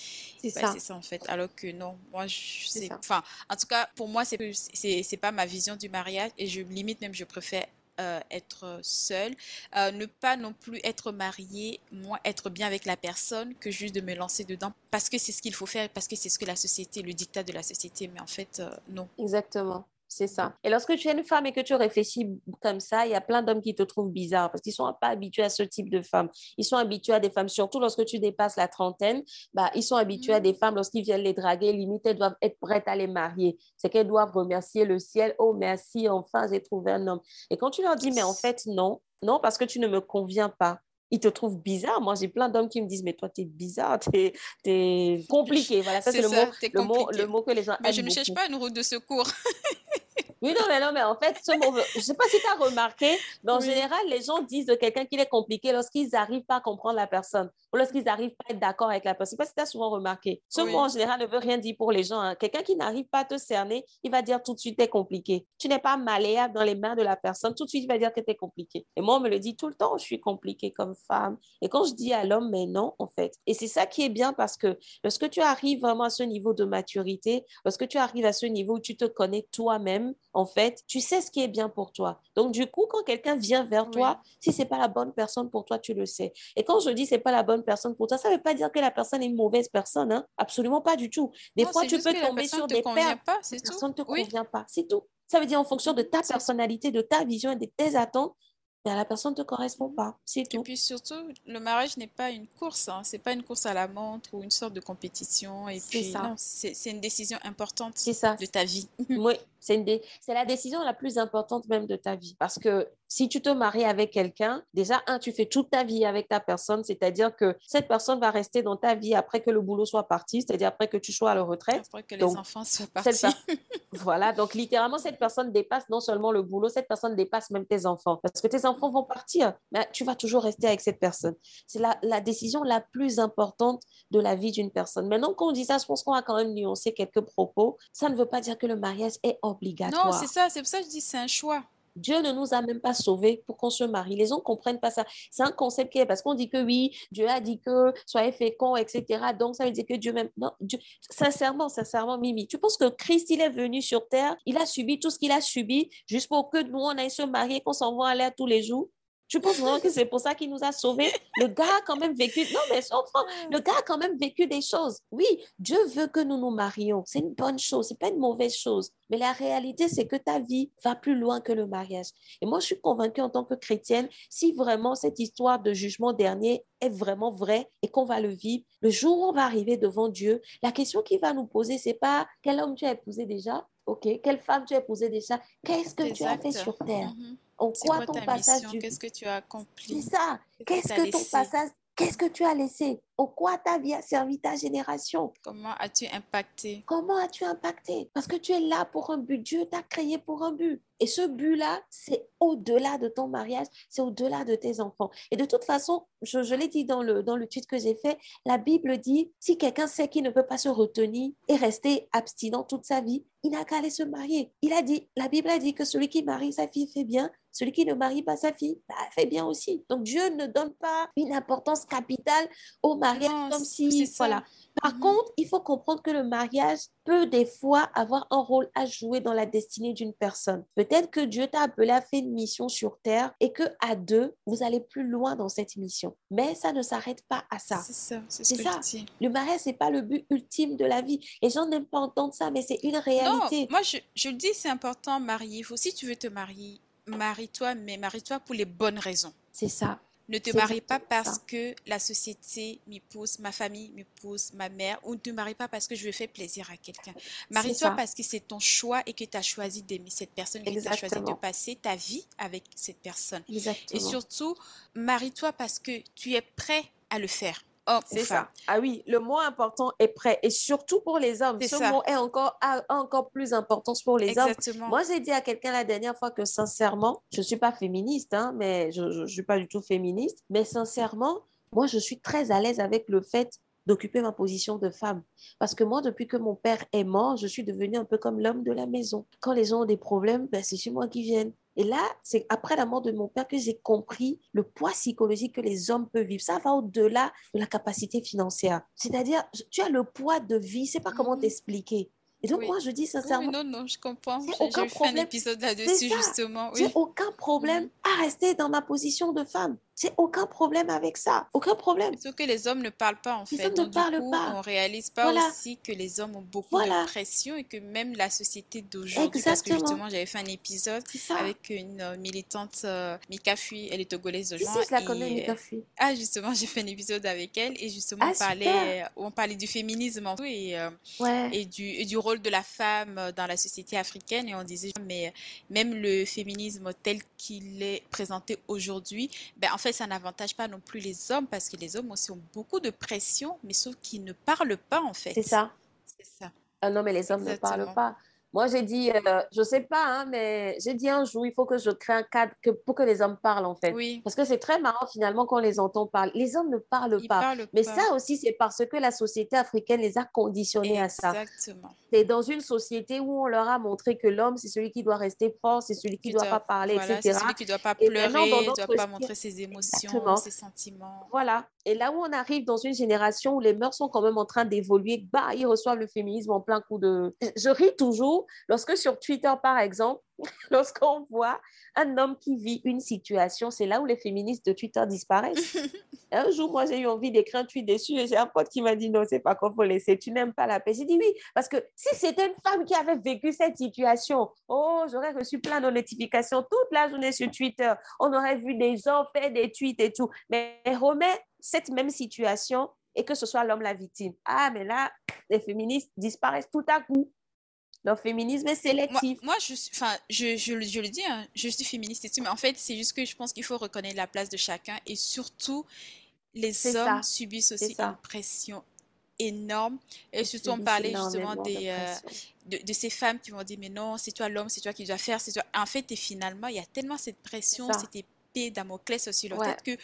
C'est ça. C'est ça en fait. Alors que non, moi, je sais. Enfin, en tout cas, pour moi, c'est c'est pas ma vision du mariage et je limite même, je préfère euh, être seule, euh, ne pas non plus être mariée, moi être bien avec la personne que juste de me lancer dedans parce que c'est ce qu'il faut faire, parce que c'est ce que la société, le dictat de la société, mais en fait, euh, non. Exactement. C'est ça. Et lorsque tu es une femme et que tu réfléchis comme ça, il y a plein d'hommes qui te trouvent bizarre parce qu'ils ne sont pas habitués à ce type de femmes. Ils sont habitués à des femmes, surtout lorsque tu dépasses la trentaine, bah, ils sont habitués à des femmes lorsqu'ils viennent les draguer, limite, elles doivent être prêtes à les marier. C'est qu'elles doivent remercier le ciel. Oh, merci, enfin, j'ai trouvé un homme. Et quand tu leur dis, mais en fait, non, non, parce que tu ne me conviens pas ils te trouvent bizarre. Moi, j'ai plein d'hommes qui me disent, mais toi, tu es bizarre, tu es, compliqué. Voilà, ça, c'est le, mot, le, mot, le mot que les gens Mais je ne cherche pas une route de secours. Oui, non, mais non, mais en fait, ce mot, je ne sais pas si tu as remarqué, mais en général, les gens disent de quelqu'un qu'il est compliqué lorsqu'ils n'arrivent pas à comprendre la personne ou lorsqu'ils n'arrivent pas à être d'accord avec la personne. Je ne sais pas si tu as souvent remarqué. Ce mot, en général, ne veut rien dire pour les gens. Hein. Quelqu'un qui n'arrive pas à te cerner, il va dire tout de suite, es compliqué. Tu n'es pas malléable dans les mains de la personne. Tout de suite, il va dire que tu es compliqué. Et moi, on me le dit tout le temps, je suis compliquée comme femme. Et quand je dis à l'homme, mais non, en fait. Et c'est ça qui est bien parce que lorsque tu arrives vraiment à ce niveau de maturité, lorsque tu arrives à ce niveau où tu te connais toi-même, en fait, tu sais ce qui est bien pour toi. Donc, du coup, quand quelqu'un vient vers toi, si c'est pas la bonne personne pour toi, tu le sais. Et quand je dis c'est pas la bonne personne pour toi, ça veut pas dire que la personne est une mauvaise personne, hein? Absolument pas du tout. Des fois, tu peux tomber sur des perles. Pas, la personne ne te convient pas, c'est tout. Ça veut dire en fonction de ta personnalité, de ta vision et de tes attentes, ben, la personne ne te correspond pas. C'est tout. Et puis surtout, le mariage n'est pas une course. Hein. C'est pas une course à la montre ou une sorte de compétition. Et puis, c'est une décision importante de ta vie. oui, c'est la décision la plus importante même de ta vie. Parce que si tu te maries avec quelqu'un, déjà, un, tu fais toute ta vie avec ta personne, c'est-à-dire que cette personne va rester dans ta vie après que le boulot soit parti, c'est-à-dire après que tu sois à la retraite. Après que les enfants soient partis. voilà, donc littéralement, cette personne dépasse non seulement le boulot, cette personne dépasse même tes enfants. Parce que tes enfants vont partir, mais tu vas toujours rester avec cette personne. C'est la, la décision la plus importante de la vie d'une personne. Maintenant, quand on dit ça, je pense qu'on va quand même nuancer quelques propos. Ça ne veut pas dire que le mariage est obligatoire. Non, c'est ça, c'est pour ça que je dis c'est un choix. Dieu ne nous a même pas sauvés pour qu'on se marie. Les gens ne comprennent pas ça. C'est un concept qui est parce qu'on dit que oui, Dieu a dit que soyez féconds, etc. Donc, ça veut dire que Dieu même. Non, Dieu... sincèrement, sincèrement, Mimi, tu penses que Christ, il est venu sur terre, il a subi tout ce qu'il a subi juste pour que nous, on aille se marier, qu'on s'envoie à l'air tous les jours? Je pense vraiment que c'est pour ça qu'il nous a sauvés. Le gars a quand même vécu, non mais le gars a quand même vécu des choses. Oui, Dieu veut que nous nous marions. C'est une bonne chose, c'est pas une mauvaise chose. Mais la réalité, c'est que ta vie va plus loin que le mariage. Et moi, je suis convaincue en tant que chrétienne, si vraiment cette histoire de jugement dernier est vraiment vraie et qu'on va le vivre, le jour où on va arriver devant Dieu, la question qu'il va nous poser, c'est pas quel homme tu as épousé déjà, ok, quelle femme tu as épousé déjà, qu'est-ce que tu as fait sur terre? Mm-hmm. En quoi, ton passage Qu'est-ce que tu as accompli? C'est ça. Qu'est-ce que ton passage? Qu'est-ce que tu as laissé? Au quoi ta vie a servi ta génération? Comment as-tu impacté? Comment as-tu impacté? Parce que tu es là pour un but. Dieu t'a créé pour un but. Et ce but-là, c'est au-delà de ton mariage, c'est au-delà de tes enfants. Et de toute façon, je, l'ai dit dans le, dans le tweet que j'ai fait, la Bible dit, si quelqu'un sait qu'il ne peut pas se retenir et rester abstinent toute sa vie, il n'a qu'à aller se marier. Il a dit, la Bible a dit que celui qui marie sa fille fait bien, celui qui ne marie pas sa fille, bah, fait bien aussi. Donc Dieu ne donne pas une importance capitale au mariage comme si, voilà. Par mhm. contre, il faut comprendre que le mariage peut des fois avoir un rôle à jouer dans la destinée d'une personne. Peut-être que Dieu t'a appelé à faire une mission sur terre et que à deux, vous allez plus loin dans cette mission. Mais ça ne s'arrête pas à ça. C'est ça, c'est ce ça. Le mariage, c'est pas le but ultime de la vie. Les gens n'aiment pas entendre ça, mais c'est une réalité. Non, moi, je, je le dis, c'est important, faut, si tu veux te marier, marie-toi, mais marie-toi pour les bonnes raisons. C'est ça. Ne te marie pas parce que la société m'y pousse, ma famille m'y pousse, ma mère, ou ne te marie pas parce que je veux faire plaisir à quelqu'un. Marie-toi parce que c'est ton choix et que tu as choisi d'aimer cette personne, et que tu as choisi de passer ta vie avec cette personne. Exactement. Et surtout, marie-toi parce que tu es prêt à le faire c'est ça. Ah oui, le mot important est prêt. Et surtout pour les hommes. Ce mot est encore, a encore plus d'importance pour les Exactement. hommes. Moi, j'ai dit à quelqu'un la dernière fois que sincèrement, je ne suis pas féministe, hein, mais je ne suis pas du tout féministe. Mais sincèrement, moi, je suis très à l'aise avec le fait d'occuper ma position de femme. Parce que moi, depuis que mon père est mort, je suis devenue un peu comme l'homme de la maison. Quand les gens ont des problèmes, ben, c'est chez moi qui viennent. Et là, c'est après la mort de mon père que j'ai compris le poids psychologique que les hommes peuvent vivre. Ça va au-delà de la capacité financière. C'est-à-dire, tu as le poids de vie, c'est pas comment mhm. t'expliquer. Et donc, moi, je dis sincèrement. non, non, je comprends. J'ai fait un épisode là-dessus, justement. J'ai aucun problème mhm. à rester dans ma position de femme. J'ai aucun problème avec ça. Aucun problème. Sauf que les hommes ne parlent pas, en fait. Les hommes ne parlent pas. On réalise pas aussi que les hommes ont beaucoup de pression et que même la société d'aujourd'hui. Parce que justement, j'avais fait un épisode avec une euh, militante, euh, Mika Fui, elle est togolaise Si, je la connais, Mika euh, Fui. Ah, justement, j'ai fait un épisode avec elle et justement, ah, on, parlait, on parlait du féminisme et, et, du, et du rôle de la femme dans la société africaine. Et on disait, mais même le féminisme tel qu'il est présenté aujourd'hui, ben, en fait, ça n'avantage pas non plus les hommes parce que les hommes aussi ont beaucoup de pression, mais sauf qu'ils ne parlent pas en fait. C'est ça. C'est ça. Ah non, mais les hommes ne parlent pas. Moi, j'ai dit, euh, je sais pas, hein, mais j'ai dit un jour, il faut que je crée un cadre que, pour que les hommes parlent, en fait. Oui. Parce que c'est très marrant, finalement, quand on les entend parler. Les hommes ne parlent pas. mais ça aussi, c'est parce que la société africaine les a conditionnés à ça. Exactement. C'est dans une société où on leur a montré que l'homme, c'est celui qui doit rester fort, c'est celui qui ne doit, pas parler, etc. C'est celui qui ne doit pas pleurer, ne doit pas montrer ses émotions, ses sentiments. Voilà. Et là où on arrive dans une génération où les mœurs sont quand même en train d'évoluer, bah, ils reçoivent le féminisme en plein coup de... Je ris toujours lorsque sur Twitter, par exemple, lorsqu'on voit un homme qui vit une situation, c'est là où les féministes de Twitter disparaissent. un jour, moi, j'ai eu envie d'écrire un tweet dessus et j'ai un pote qui m'a dit non, c'est pas qu'on faut laisser, tu n'aimes pas la paix. J'ai dit oui, parce que si c'était une femme qui avait vécu cette situation, oh, j'aurais reçu plein de notifications toute la journée sur Twitter. On aurait vu des gens faire des tweets et tout. Mais remet cette même situation et que ce soit l'homme la victime. Ah, mais là, les féministes disparaissent tout à coup. Le féminisme est sélectif. Moi, je, enfin, je, je, je, le dis, hein, je suis féministe et tout, mais en fait, c'est juste que je pense qu'il faut reconnaître la place de chacun et surtout, les hommes subissent aussi une pression énorme. Et surtout, on parlait justement des, euh, de, ces femmes qui vont dire, mais non, c'est toi l'homme, c'est toi qui dois faire, c'est toi. En fait, et finalement, il y a tellement cette pression, cette épée Damoclès aussi leur tête que,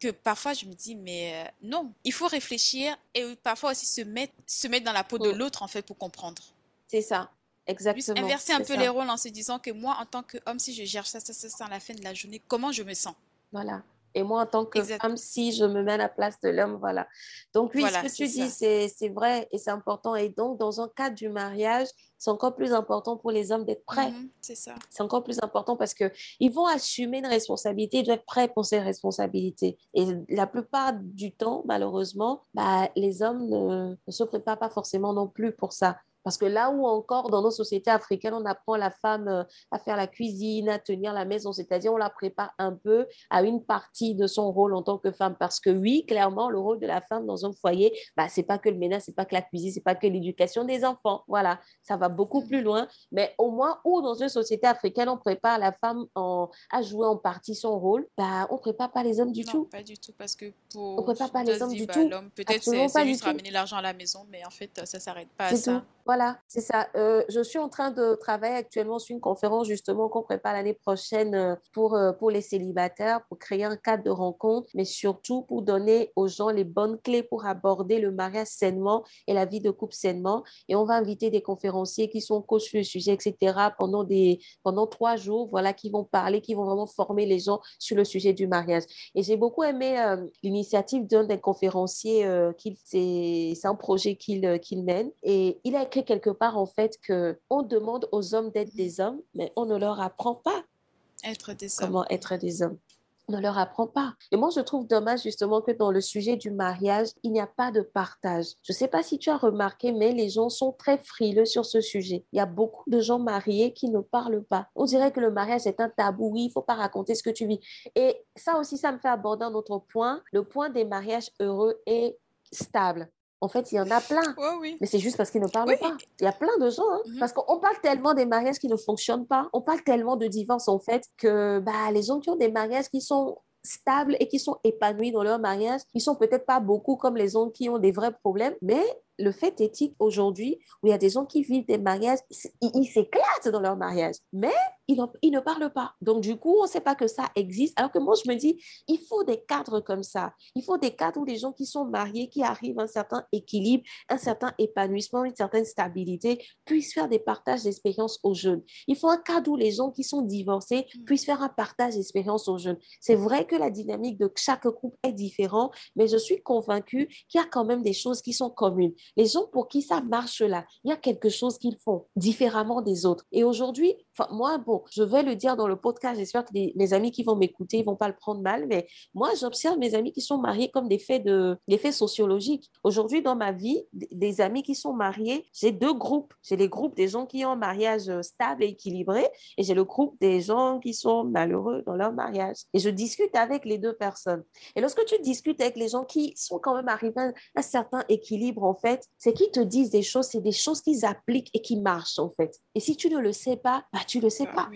que parfois je me dis, mais euh, non, il faut réfléchir et parfois aussi se mettre, se mettre dans la peau de l'autre, en fait, pour comprendre. C'est ça. Exactement. inverser un peu les rôles en se disant que moi, en tant qu'homme, si je gère ça, ça, ça, ça à la fin de la journée, comment je me sens? Voilà. Et moi, en tant que femme, si je me mets à la place de l'homme, voilà. Donc, oui, ce que tu dis, c'est vrai et c'est important. Et donc, dans un cadre du mariage, c'est encore plus important pour les hommes d'être prêts. Mhm, c'est ça. C'est encore plus important parce qu'ils vont assumer une responsabilité, ils doivent être prêts pour ces responsabilités. Et la plupart du temps, malheureusement, bah, les hommes ne, ne se préparent pas forcément non plus pour ça. Parce que là où encore dans nos sociétés africaines, on apprend la femme euh, à faire la cuisine, à tenir la maison, c'est-à-dire on la prépare un peu à une partie de son rôle en tant que femme. Parce que oui, clairement, le rôle de la femme dans un foyer, bah, ce n'est pas que le ménage, ce n'est pas que la cuisine, ce n'est pas que l'éducation des enfants. Voilà, ça va beaucoup plus loin. Mais au moins, où dans une société africaine, on prépare la femme à jouer en partie son rôle, bah, on ne prépare pas les hommes du non, tout. pas du tout, parce que pour... On prépare pas les hommes du bah, tout. Peut-être c'est juste ramener l'argent à la maison, mais en fait, ça ne s'arrête pas à ça. Voilà, c'est ça. Euh, je suis en train de travailler actuellement sur une conférence justement qu'on prépare l'année prochaine euh, pour, euh, pour les célibataires, pour créer un cadre de rencontre, mais surtout pour donner aux gens les bonnes clés pour aborder le mariage sainement et la vie de couple sainement. Et on va inviter des conférenciers qui sont coachs sur le sujet, etc., pendant, des, pendant trois jours, voilà, qui vont parler, qui vont vraiment former les gens sur le sujet du mariage. Et j'ai beaucoup aimé l'initiative d'un des conférenciers, c'est un projet qu'il qu'il mène, et il a quelque part en fait que on demande aux hommes d'être des hommes, mais on ne leur apprend pas être des comment être des hommes. On ne leur apprend pas. Et moi, je trouve dommage justement que dans le sujet du mariage, il n'y a pas de partage. Je ne sais pas si tu as remarqué, mais les gens sont très frileux sur ce sujet. Il y a beaucoup de gens mariés qui ne parlent pas. On dirait que le mariage est un tabou. Oui, il ne faut pas raconter ce que tu vis. Et ça aussi, ça me fait aborder un autre point, le point des mariages heureux et stables. En fait, il y en a plein. Mais c'est juste parce qu'ils ne parlent pas. Il y a plein de gens. Hein. Mhm. Parce qu'on parle tellement des mariages qui ne fonctionnent pas. On parle tellement de divorce, en fait, que bah, les gens qui ont des mariages qui sont stables et qui sont épanouis dans leur mariage, ils sont peut-être pas beaucoup comme les gens qui ont des vrais problèmes, mais le fait éthique aujourd'hui, où il y a des gens qui vivent des mariages, ils s'éclatent dans leur mariage, mais ils, ne parlent pas. Donc, du coup, on ne sait pas que ça existe. Alors que moi, je me dis, il faut des cadres comme ça. Il faut des cadres où les gens qui sont mariés, qui arrivent à un certain équilibre, un certain épanouissement, une certaine stabilité, puissent faire des partages d'expériences aux jeunes. Il faut un cadre où les gens qui sont divorcés mm. puissent faire un partage d'expériences aux jeunes. C'est vrai que la dynamique de chaque couple est différente, mais je suis convaincue qu'il y a quand même des choses qui sont communes. Les gens pour qui ça marche là, il y a quelque chose qu'ils font différemment des autres. Et aujourd'hui, moi, bon, je vais le dire dans le podcast. J'espère que mes amis qui vont m'écouter, ils vont pas le prendre mal. Mais moi, j'observe mes amis qui sont mariés comme des faits, de, des faits sociologiques. Aujourd'hui, dans ma vie, des amis qui sont mariés, j'ai deux groupes. J'ai les groupes des gens qui ont un mariage euh, stable et équilibré et j'ai le groupe des gens qui sont malheureux dans leur mariage. Et je discute avec les deux personnes. Et lorsque tu discutes avec les gens qui sont quand même arrivés à un certain équilibre, en fait, c'est qu'ils te disent des choses, c'est des choses qu'ils appliquent et qui marchent, en fait. Et si tu ne le sais pas, bah, tu ne le sais ah pas.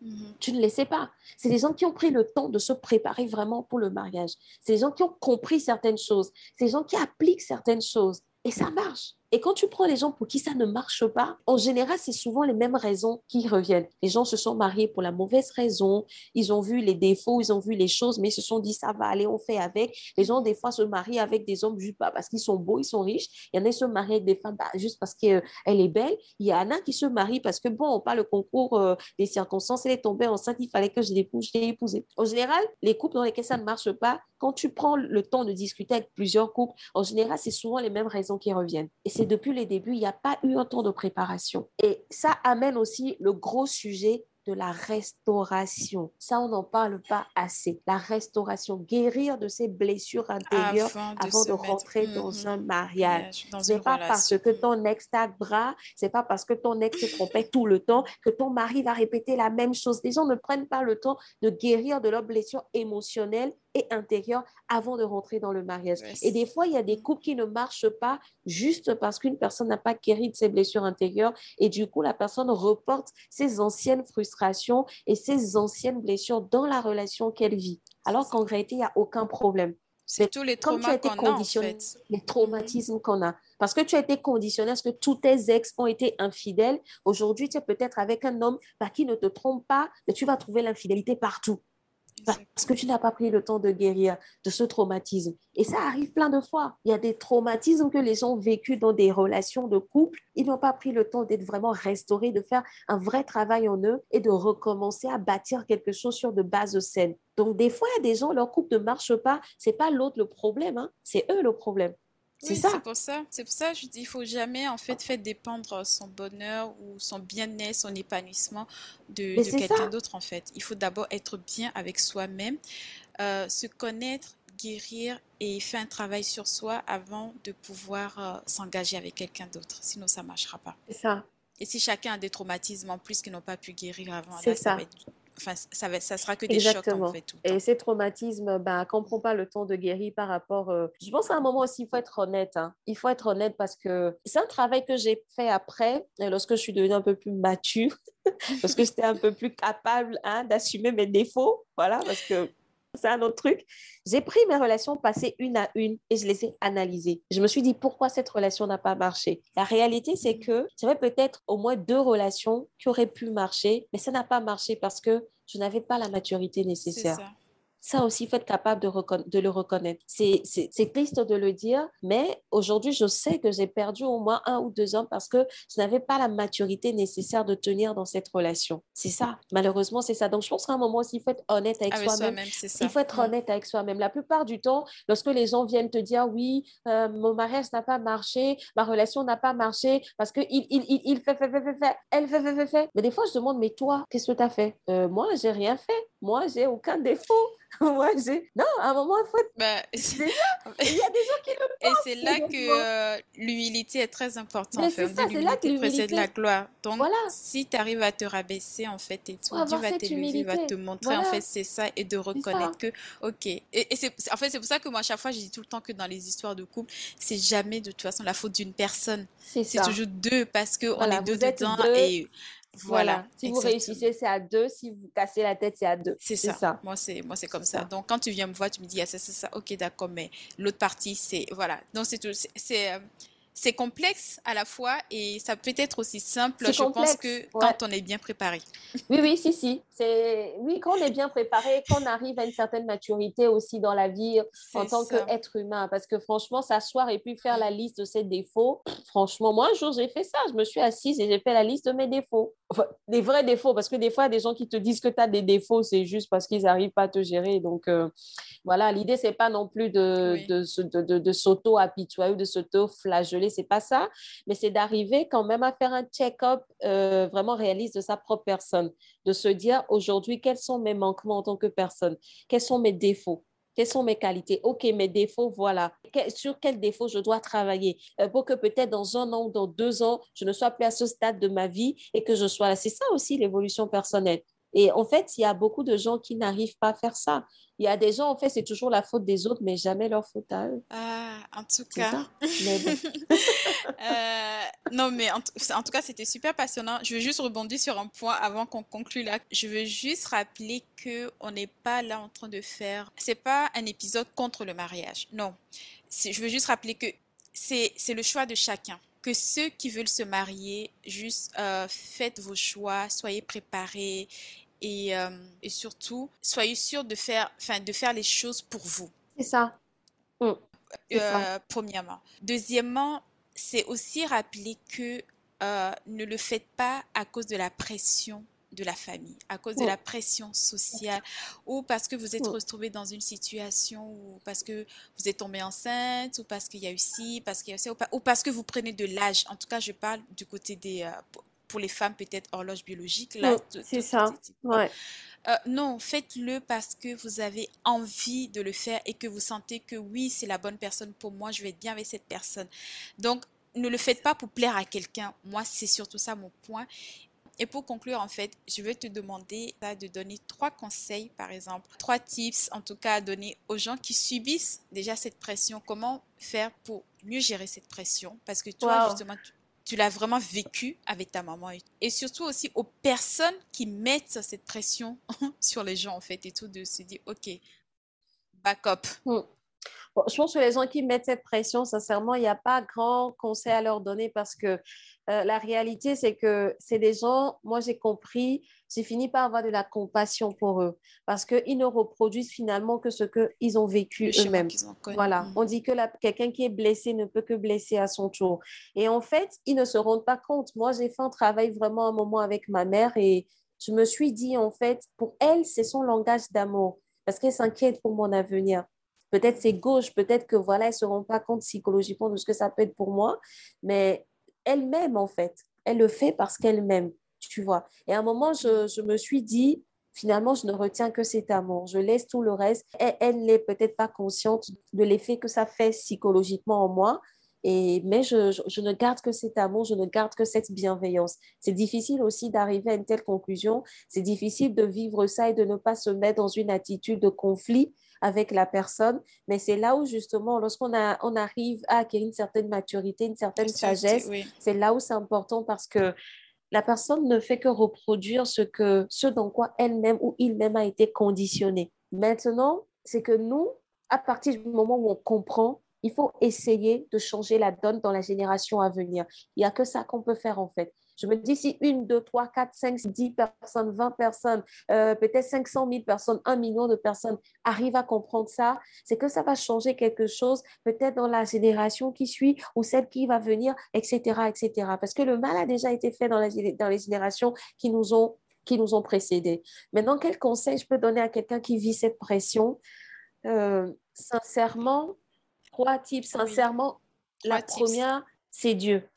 Mhm. Tu ne les sais pas. C'est des gens qui ont pris le temps de se préparer vraiment pour le mariage. C'est des gens qui ont compris certaines choses. C'est des gens qui appliquent certaines choses. Et ça marche. Et quand tu prends les gens pour qui ça ne marche pas, en général, c'est souvent les mêmes raisons qui reviennent. Les gens se sont mariés pour la mauvaise raison, ils ont vu les défauts, ils ont vu les choses, mais ils se sont dit ça va aller, on fait avec. Les gens, des fois, se marient avec des hommes juste parce qu'ils sont beaux, ils sont riches. Il y en a qui se marient avec des femmes bah, juste parce qu'elle est belle. Il y en a qui se marient parce que, bon, on parle le concours euh, des circonstances, elle est tombée enceinte, il fallait que je l'épouse, je l'ai épousée. En général, les couples dans lesquels ça ne marche pas, quand tu prends le temps de discuter avec plusieurs couples, en général, c'est souvent les mêmes raisons qui reviennent. C'est depuis les débuts, il n'y a pas eu un temps de préparation. Et ça amène aussi le gros sujet de la restauration. Ça, on n'en parle pas assez. La restauration, guérir de ses blessures intérieures avant de, rentrer dans mhm. un mariage. Ce n'est pas parce que ton ex t'a bras, c'est pas parce que ton ex se trompait tout le temps que ton mari va répéter la même chose. Les gens ne prennent pas le temps de guérir de leurs blessures émotionnelles et intérieure avant de rentrer dans le mariage. Et des fois, il y a des couples qui ne marchent pas juste parce qu'une personne n'a pas guéri de ses blessures intérieures et du coup, la personne reporte ses anciennes frustrations et ses anciennes blessures dans la relation qu'elle vit. Alors qu'en réalité, il n'y a aucun problème. C'est tous les traumas qu'on a, en fait. Les traumatismes qu'on a. Parce que tu as été conditionné à ce que tous tes ex ont été infidèles. Aujourd'hui, tu es peut-être avec un homme bah, qui ne te trompe pas, mais tu vas trouver l'infidélité partout parce que tu n'as pas pris le temps de guérir de ce traumatisme. Et ça arrive plein de fois. Il y a des traumatismes que les gens ont vécus dans des relations de couple. Ils n'ont pas pris le temps d'être vraiment restaurés, de faire un vrai travail en eux et de recommencer à bâtir quelque chose sur de bases saines. Donc, des fois, il y a des gens, leur couple ne marche pas. C'est pas l'autre le problème, hein. c'est eux le problème. C'est ça. C'est pour ça. C'est pour ça je dis, il faut jamais en fait faire dépendre son bonheur ou son bien-être, son épanouissement de, quelqu'un d'autre en fait. Il faut d'abord être bien avec soi-même, euh, se connaître, guérir et faire un travail sur soi avant de pouvoir euh, s'engager avec quelqu'un d'autre. Sinon, ça marchera pas. C'est ça. Et si chacun a des traumatismes en plus qu'ils n'ont pas pu guérir avant, là, ça. ça va être Enfin, ça, va, ça sera que des chocs en fait. Et ces traumatismes, ben, quand on ne prend pas le temps de guérir par rapport. Euh, je pense à un moment aussi, il faut être honnête. Hein. Il faut être honnête parce que c'est un travail que j'ai fait après, lorsque je suis devenue un peu plus mature, parce que j'étais un peu plus capable hein, d'assumer mes défauts. Voilà, parce que c'est un autre truc. J'ai pris mes relations passées une à une et je les ai analysées. Je me suis dit pourquoi cette relation n'a pas marché? La réalité, c'est que j'avais peut-être au moins deux relations qui auraient pu marcher, mais ça n'a pas marché parce que je n'avais pas la maturité nécessaire. Ça aussi, il faut être capable de, de le reconnaître. C'est triste de le dire, mais aujourd'hui, je sais que j'ai perdu au moins un ou deux ans parce que je n'avais pas la maturité nécessaire de tenir dans cette relation. C'est ça. Malheureusement, c'est ça. Donc, je pense qu'à un moment aussi, il faut être honnête avec, soi-même. il faut être mm. honnête avec soi-même. La plupart du temps, lorsque les gens viennent te dire, oui, euh, mon mariage n'a pas marché, ma relation n'a pas marché parce qu'il il, il, il, fait, fait, fait, fait, fait, elle fait, fait, fait, fait. Mais des fois, je demande, mais toi, qu'est-ce que tu as fait? Euh, Moi, j'ai rien fait. Moi, j'ai aucun défaut. Moi, j'ai. Non, à un moment, il faut. Bah, Il y a des gens qui le pensent. Et c'est là que euh, l'humilité est très importante. C'est ça, c'est là que précède la gloire. Donc, voilà. si tu arrives à te rabaisser, en fait, et tout, Dieu va t'élever, va te montrer, en fait, c'est ça, et de reconnaître que, ok. Et, et c'est, en fait, c'est pour ça que moi, à chaque fois, je dis tout le temps que dans les histoires de couple, c'est jamais de toute façon la faute d'une personne. C'est toujours deux, parce qu'on on est deux dedans. Et voilà. Si vous réussissez, c'est à deux. Si vous cassez la tête, c'est à deux. C'est ça. Moi, c'est moi, c'est comme ça. Donc, quand tu viens me voir, tu me dis, ah, c'est ça. Ok, d'accord. Mais l'autre partie, c'est voilà. Donc, c'est tout. C'est euh, c'est complexe à la fois et ça peut être aussi simple, je pense, que quand on est bien préparé. Oui, oui, si, si. C'est oui, quand on est bien préparé, quand on arrive à une certaine maturité aussi dans la vie en tant qu'être humain. Parce que franchement, s'asseoir et puis faire la liste de ses défauts, franchement, moi, un jour, j'ai fait ça. Je me suis assise et j'ai fait la liste de mes défauts. Enfin, des vrais défauts, parce que des fois, des gens qui te disent que tu as des défauts, c'est juste parce qu'ils n'arrivent pas à te gérer. Donc, euh, voilà, l'idée, c'est pas non plus de, de, de, de s'auto-apitoyer ou de s'auto-flageller, c'est pas ça, mais c'est d'arriver quand même à faire un check-up euh, vraiment réaliste de sa propre personne, de se dire aujourd'hui, quels sont mes manquements en tant que personne, quels sont mes défauts, quelles sont mes qualités? Ok, mes défauts, voilà. sur quels défauts je dois travailler? Euh, pour que peut-être dans un an ou dans deux ans, je ne sois plus à ce stade de ma vie et que je sois là. C'est ça aussi l'évolution personnelle. Et en fait, il y a beaucoup de gens qui n'arrivent pas à faire ça. Il y a des gens, en fait, c'est toujours la faute des autres, mais jamais leur faute à eux. Ah, en tout cas. Euh, non, mais en, tout cas, c'était super passionnant. Je veux juste rebondir sur un point avant qu'on conclue là. Je veux juste rappeler que on n'est pas là en train de faire. C'est pas un épisode contre le mariage. Non. Je veux juste rappeler que c'est le choix de chacun que ceux qui veulent se marier, juste euh, faites vos choix, soyez préparés et, euh, et surtout, soyez sûrs de faire, de faire les choses pour vous. C'est ça. Mm. Euh, premièrement. Deuxièmement, c'est aussi rappeler que ne le faites pas à cause de la pression de la famille, à cause de la pression sociale, ou parce que vous êtes retrouvé dans une situation, ou parce que vous êtes tombé enceinte, ou parce qu'il y a eu ci, parce qu'il y a eu ou, parce que vous prenez de l'âge. En tout cas, je parle du côté des... Euh, pour les femmes, peut-être horloge biologique. Là, c'est ça. Ouais. Euh, non, faites-le parce que vous avez envie de le faire et que vous sentez que oui, c'est la bonne personne pour moi, je vais être bien avec cette personne. Donc, ne le faites pas pour plaire à quelqu'un. Moi, c'est surtout ça mon point. Et pour conclure, en fait, je vais te demander de donner trois conseils, par exemple, trois tips, en tout cas, à donner aux gens qui subissent déjà cette pression. Comment faire pour mieux gérer cette pression? Parce que toi, justement, tu, l'as vraiment vécu avec ta maman. Et surtout aussi aux personnes qui mettent cette pression sur les gens, en fait, et tout, de se dire, OK, back up. Je pense que les gens qui mettent cette pression, sincèrement, il n'y a pas grand conseil à leur donner parce que euh, la réalité, c'est que c'est des gens, moi j'ai compris, j'ai fini par avoir de la compassion pour eux parce qu'ils ne reproduisent finalement que ce qu'ils ont vécu eux-mêmes. Voilà, mm. on dit que quelqu'un qui est blessé ne peut que blesser à son tour. Et en fait, ils ne se rendent pas compte. Moi, j'ai fait un travail vraiment un moment avec ma mère et je me suis dit, en fait, pour elle, c'est son langage d'amour parce qu'elle s'inquiète pour mon avenir. Peut-être c'est gauche, peut-être que voilà, elles ne se rendent pas compte psychologiquement de ce que ça peut être pour moi, mais elle-même, en fait, elle le fait parce qu'elle m'aime, tu vois. Et à un moment, je, me suis dit, finalement, je ne retiens que cet amour. Je laisse tout le reste. elle n'est peut-être pas consciente de l'effet que ça fait psychologiquement en moi. Et, mais je, ne garde que cet amour, je ne garde que cette bienveillance. C'est difficile aussi d'arriver à une telle conclusion. C'est difficile de vivre ça et de ne pas se mettre dans une attitude de conflit avec la personne. Mais c'est là où justement, lorsqu'on on arrive à acquérir une certaine maturité, une certaine sagesse, c'est là où c'est important parce que la personne ne fait que reproduire ce, que, ce dans quoi elle-même ou il-même a été conditionné. Maintenant, c'est que nous, à partir du moment où on comprend, il faut essayer de changer la donne dans la génération à venir. Il n'y a que ça qu'on peut faire en fait. Je me dis si une, deux, trois, quatre, cinq, dix personnes, vingt personnes, euh, peut-être 500 000 personnes, un million de personnes arrivent à comprendre ça, c'est que ça va changer quelque chose, peut-être dans la génération qui suit ou celle qui va venir, etc., etc. Parce que le mal a déjà été fait dans, dans les générations qui nous ont qui nous ont précédés. Maintenant, quel conseil je peux donner à quelqu'un qui vit cette pression? Euh, Sincèrement, trois types. Sincèrement, la première, c'est Dieu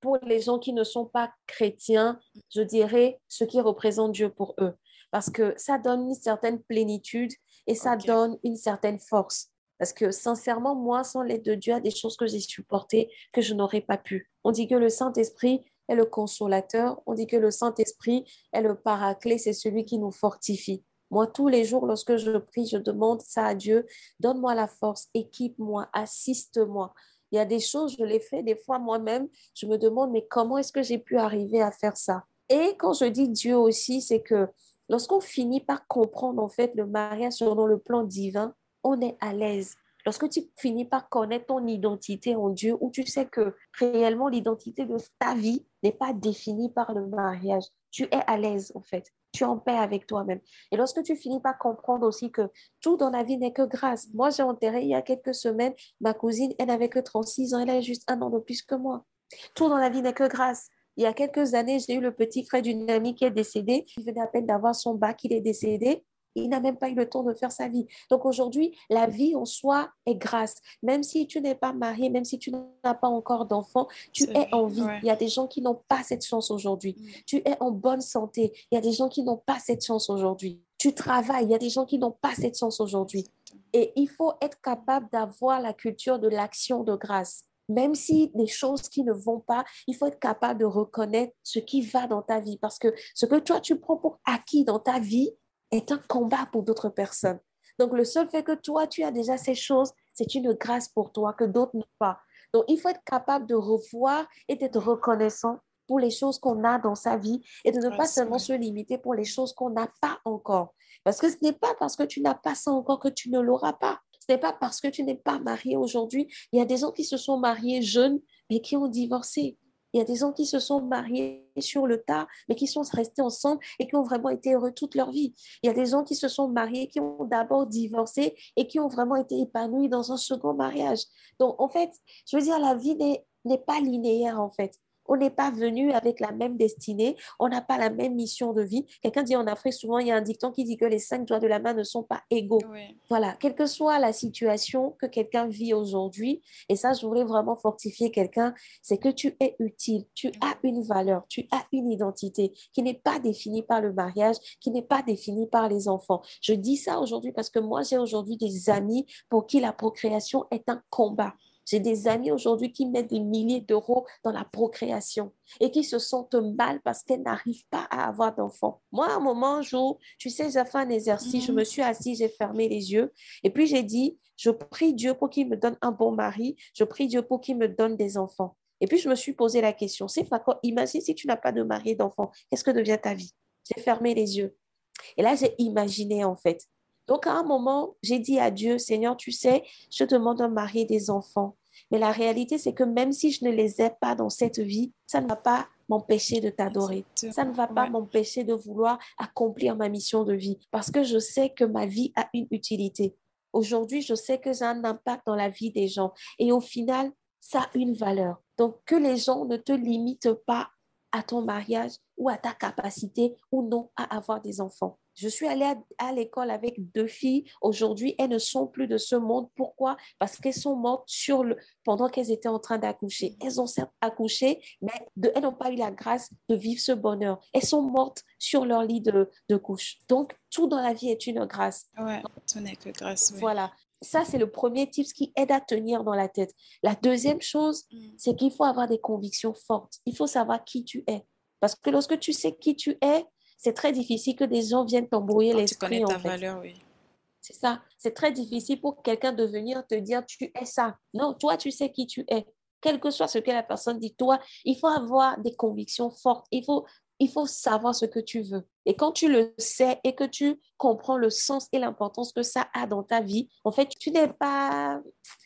pour les gens qui ne sont pas chrétiens, je dirais ce qui représente Dieu pour eux. Parce que ça donne une certaine plénitude et ça donne une certaine force. Parce que sincèrement, moi, sans l'aide de Dieu, il y a des choses que j'ai supportées que je n'aurais pas pu. On dit que le Saint-Esprit est le consolateur. On dit que le Saint-Esprit est le paraclet, c'est celui qui nous fortifie. Moi, tous les jours, lorsque je prie, je demande ça à Dieu. Donne-moi la force, équipe-moi, assiste-moi. Il y a des choses, je les fais des fois moi-même. Je me demande, mais comment est-ce que j'ai pu arriver à faire ça? Et quand je dis Dieu aussi, c'est que lorsqu'on finit par comprendre en fait le mariage selon le plan divin, on est à l'aise. Lorsque tu finis par connaître ton identité en Dieu, où tu sais que réellement l'identité de ta vie n'est pas définie par le mariage, tu es à l'aise en fait tu es en paix avec toi-même. Et lorsque tu finis par comprendre aussi que tout dans la vie n'est que grâce. Moi, j'ai enterré il y a quelques semaines ma cousine, elle n'avait que 36 ans, elle a juste un an de plus que moi. Tout dans la vie n'est que grâce. Il y a quelques années, j'ai eu le petit frère d'une amie qui est décédé. Il venait à peine d'avoir son bac, il est décédé il n'a même pas eu le temps de faire sa vie. Donc aujourd'hui, la vie en soi est grâce. Même si tu n'es pas marié, même si tu n'as pas encore d'enfant, tu es en vie. Il y a des gens qui n'ont pas cette chance aujourd'hui. Mm. Tu es en bonne santé. Il y a des gens qui n'ont pas cette chance aujourd'hui. Tu travailles. Il y a des gens qui n'ont pas cette chance aujourd'hui. Et il faut être capable d'avoir la culture de l'action de grâce. Même si des choses qui ne vont pas, il faut être capable de reconnaître ce qui va dans ta vie. Parce que ce que toi, tu prends pour acquis dans ta vie, est un combat pour d'autres personnes. Donc, le seul fait que toi, tu as déjà ces choses, c'est une grâce pour toi que d'autres n'ont pas. Donc, il faut être capable de revoir et d'être reconnaissant pour les choses qu'on a dans sa vie et de ne pas seulement se limiter pour les choses qu'on n'a pas encore. Parce que ce n'est pas parce que tu n'as pas ça encore que tu ne l'auras pas. Ce n'est pas parce que tu n'es pas marié aujourd'hui. Il y a des gens qui se sont mariés jeunes, mais qui ont divorcé. Il y a des gens qui se sont mariés sur le tas, mais qui sont restés ensemble et qui ont vraiment été heureux toute leur vie. Il y a des gens qui se sont mariés, qui ont d'abord divorcé et qui ont vraiment été épanouis dans un second mariage. Donc, en fait, je veux dire, la vie n'est pas linéaire, en fait. On n'est pas venu avec la même destinée, on n'a pas la même mission de vie. Quelqu'un dit en Afrique, souvent, il y a un dicton qui dit que les cinq doigts de la main ne sont pas égaux. Voilà, quelle que soit la situation que quelqu'un vit aujourd'hui, et ça, je voulais vraiment fortifier quelqu'un, c'est que tu es utile, tu as une valeur, tu as une identité qui n'est pas définie par le mariage, qui n'est pas définie par les enfants. Je dis ça aujourd'hui parce que moi, j'ai aujourd'hui des amis pour qui la procréation est un combat. J'ai des amis aujourd'hui qui mettent des milliers d'euros dans la procréation et qui se sentent mal parce qu'elles n'arrivent pas à avoir d'enfants. Moi, à un moment, où, tu sais, j'ai fait un exercice, je me mhm. suis assise, j'ai fermé les yeux et puis j'ai dit, je prie Dieu pour qu'il me donne un bon mari, je prie Dieu pour qu'il me donne des enfants. Et puis, je me suis posé la question, c'est quoi? Imagine si tu n'as pas de mari et d'enfant, qu'est-ce que devient ta vie? J'ai fermé les yeux. Et là, j'ai imaginé, en fait, donc, à un moment, j'ai dit à Dieu, Seigneur, tu sais, je demande un mari et des enfants. Mais la réalité, c'est que même si je ne les ai pas dans cette vie, ça ne va pas m'empêcher de t'adorer. Ça ne va pas m'empêcher de vouloir accomplir ma mission de vie parce que je sais que ma vie a une utilité. Aujourd'hui, je sais que j'ai un impact dans la vie des gens et au final, ça a une valeur. Donc, que les gens ne te limitent pas à ton mariage ou à ta capacité ou non à avoir des enfants. Je suis allée à, l'école avec deux filles. Aujourd'hui, elles ne sont plus de ce monde. Pourquoi? Parce qu'elles sont mortes sur le, pendant qu'elles étaient en train d'accoucher. Elles ont certes accouché, mais elles n'ont pas eu la grâce de vivre ce bonheur. Elles sont mortes sur leur lit de, de couche. Donc, tout dans la vie est une grâce. Ouais, tout n'est que grâce. Voilà. Ça, c'est le premier type qui aide à tenir dans la tête. La deuxième chose, mm. c'est qu'il faut avoir des convictions fortes. Il faut savoir qui tu es. Parce que lorsque tu sais qui tu es, c'est très difficile que des gens viennent t'embrouiller l'esprit. Tu connais ta valeur, oui. C'est ça. C'est très difficile pour quelqu'un de venir te dire tu es ça. Non, toi, tu sais qui tu es. Quel que soit ce que la personne dit, toi, il faut avoir des convictions fortes. Il faut il faut savoir ce que tu veux. Et quand tu le sais et que tu comprends le sens et l'importance que ça a dans ta vie, en fait, tu n'es pas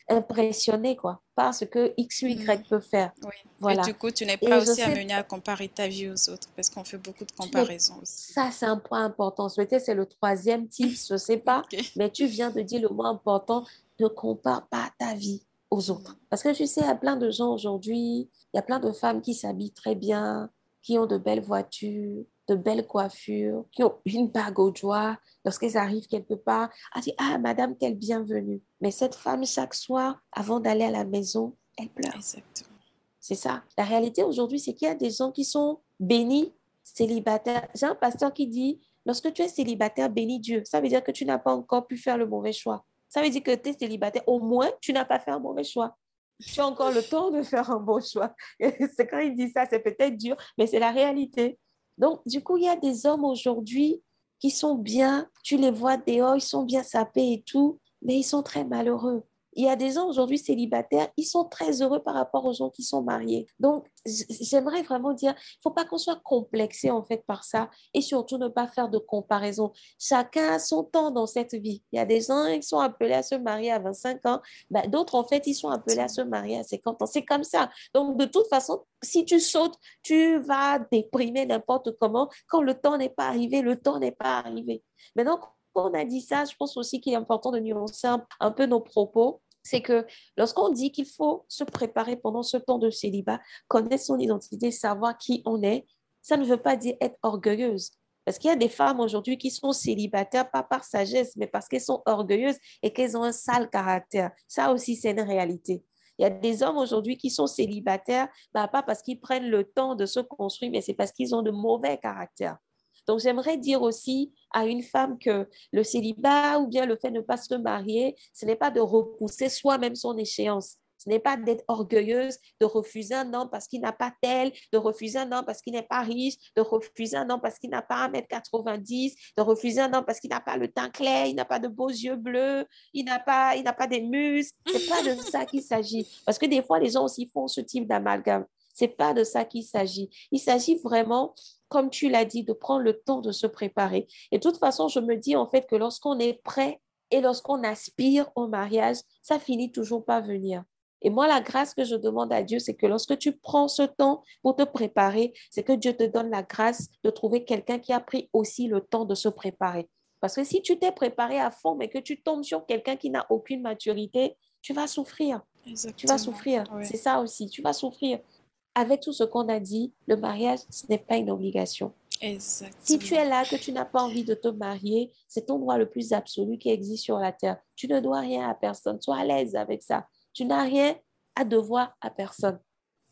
impressionné quoi, par ce que X ou Y mm. peut faire. Oui. Voilà. Et du coup, tu n'es pas aussi amené à comparer ta vie aux autres parce qu'on fait beaucoup de comparaisons aussi. Ça, c'est un point important. C'est le troisième type, je ne sais pas, mais tu viens de dire le mot important, ne compare pas ta vie aux autres. Mm. Parce que tu sais, il y a plein de gens aujourd'hui, il y a plein de femmes qui s'habillent très bien, qui ont de belles voitures, de belles coiffures, qui ont une bague au doigt, lorsqu'elles arrivent quelque part, elle dit Ah, madame, quelle bienvenue. Mais cette femme, chaque soir, avant d'aller à la maison, elle pleure. Exactement. C'est ça. La réalité aujourd'hui, c'est qu'il y a des gens qui sont bénis, célibataires. J'ai un pasteur qui dit Lorsque tu es célibataire, bénis Dieu. Ça veut dire que tu n'as pas encore pu faire le mauvais choix. Ça veut dire que tu es célibataire. Au moins, tu n'as pas fait un mauvais choix tu as encore le temps de faire un bon choix. C'est quand il dit ça, c'est peut-être dur, mais c'est la réalité. Donc, du coup, il y a des hommes aujourd'hui qui sont bien, tu les vois dehors, ils sont bien sapés et tout, mais ils sont très malheureux il y a des gens aujourd'hui célibataires, ils sont très heureux par rapport aux gens qui sont mariés. Donc, j'aimerais vraiment dire, il ne faut pas qu'on soit complexé en fait par ça et surtout ne pas faire de comparaison. Chacun a son temps dans cette vie. Il y a des gens qui sont appelés à se marier à 25 ans, ben, d'autres en fait, ils sont appelés à se marier à 50 ans. C'est comme ça. Donc, de toute façon, si tu sautes, tu vas déprimer n'importe comment. Quand le temps n'est pas arrivé, le temps n'est pas arrivé. Maintenant, on a dit ça, je pense aussi qu'il est important de nuancer un peu nos propos c'est que lorsqu'on dit qu'il faut se préparer pendant ce temps de célibat, connaître son identité, savoir qui on est, ça ne veut pas dire être orgueilleuse. Parce qu'il y a des femmes aujourd'hui qui sont célibataires, pas par sagesse, mais parce qu'elles sont orgueilleuses et qu'elles ont un sale caractère. Ça aussi, c'est une réalité. Il y a des hommes aujourd'hui qui sont célibataires, bah, pas parce qu'ils prennent le temps de se construire, mais c'est parce qu'ils ont de mauvais caractères. Donc, j'aimerais dire aussi à une femme que le célibat ou bien le fait de ne pas se marier, ce n'est pas de repousser soi-même son échéance. Ce n'est pas d'être orgueilleuse, de refuser un homme parce qu'il n'a pas tel, de refuser un homme parce qu'il n'est pas riche, de refuser un homme parce qu'il n'a pas 1m90, de refuser un homme parce qu'il n'a pas le teint clair, il n'a pas de beaux yeux bleus, il n'a pas, il n'a pas des muscles. C'est pas de ça qu'il s'agit. Parce que des fois, les gens aussi font ce type d'amalgame. C'est pas de ça qu'il s'agit. Il s'agit vraiment comme tu l'as dit, de prendre le temps de se préparer. Et de toute façon, je me dis en fait que lorsqu'on est prêt Et lorsqu'on aspire au mariage, ça finit toujours par venir. Et moi, la grâce que je demande à Dieu, c'est que lorsque tu prends ce temps pour te préparer, c'est que Dieu te donne la grâce de trouver quelqu'un qui a pris aussi le temps de se préparer. Parce que si tu t'es préparé à fond, mais que tu tombes sur quelqu'un qui n'a aucune maturité, tu vas souffrir. Tu vas souffrir. C'est ça aussi. Tu vas souffrir. Avec tout ce qu'on a dit, le mariage, ce n'est pas une obligation. Si tu es là, que tu n'as pas envie de te marier, c'est ton droit le plus absolu qui existe sur la terre. Tu ne dois rien à personne. Sois à l'aise avec ça. Tu n'as rien à devoir à personne.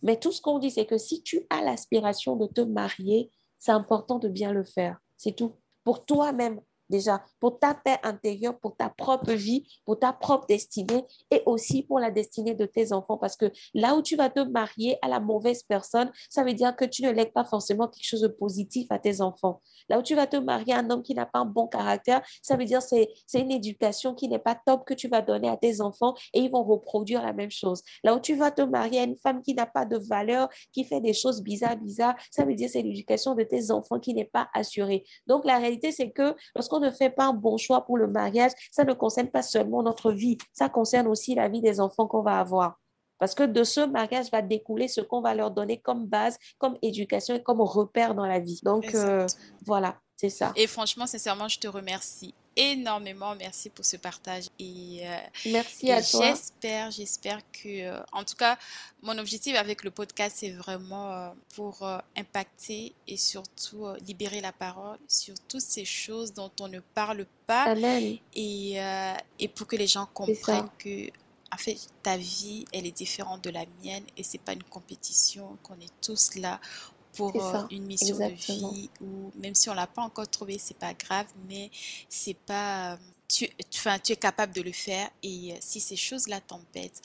Mais tout ce qu'on dit, c'est que si tu as l'aspiration de te marier, c'est important de bien le faire. C'est tout. Pour toi-même, déjà, pour ta paix intérieure, pour ta propre vie, pour ta propre destinée et aussi pour la destinée de tes enfants. Parce que là où tu vas te marier à la mauvaise personne, ça veut dire que tu ne lègues pas forcément quelque chose de positif à tes enfants. Là où tu vas te marier à un homme qui n'a pas un bon caractère, ça veut dire que c'est une éducation qui n'est pas top que tu vas donner à tes enfants et ils vont reproduire la même chose. Là où tu vas te marier à une femme qui n'a pas de valeur, qui fait des choses bizarres, bizarres, ça veut dire que c'est l'éducation de tes enfants qui n'est pas assurée. Donc la réalité, c'est que lorsqu'on ne fait pas un bon choix pour le mariage, ça ne concerne pas seulement notre vie, ça concerne aussi la vie des enfants qu'on va avoir. Parce que de ce mariage va découler ce qu'on va leur donner comme base, comme éducation et comme repère dans la vie. Donc, euh, voilà, c'est ça. Et franchement, sincèrement, je te remercie énormément. Merci pour ce partage. Et, euh, Merci à toi. J'espère, j'espère que, euh, en tout cas, mon objectif avec le podcast, c'est vraiment pour impacter et surtout libérer la parole sur toutes ces choses dont on ne parle pas. Amen. Et, et pour que les gens comprennent que en fait, ta vie, elle est différente de la mienne et c'est pas une compétition, qu'on est tous là pour euh, une mission de vie ou même si on l'a pas encore trouvé, c'est pas grave, mais c'est pas euh, tu, enfin, tu es capable de le faire et euh, si ces choses-là t'embêtent,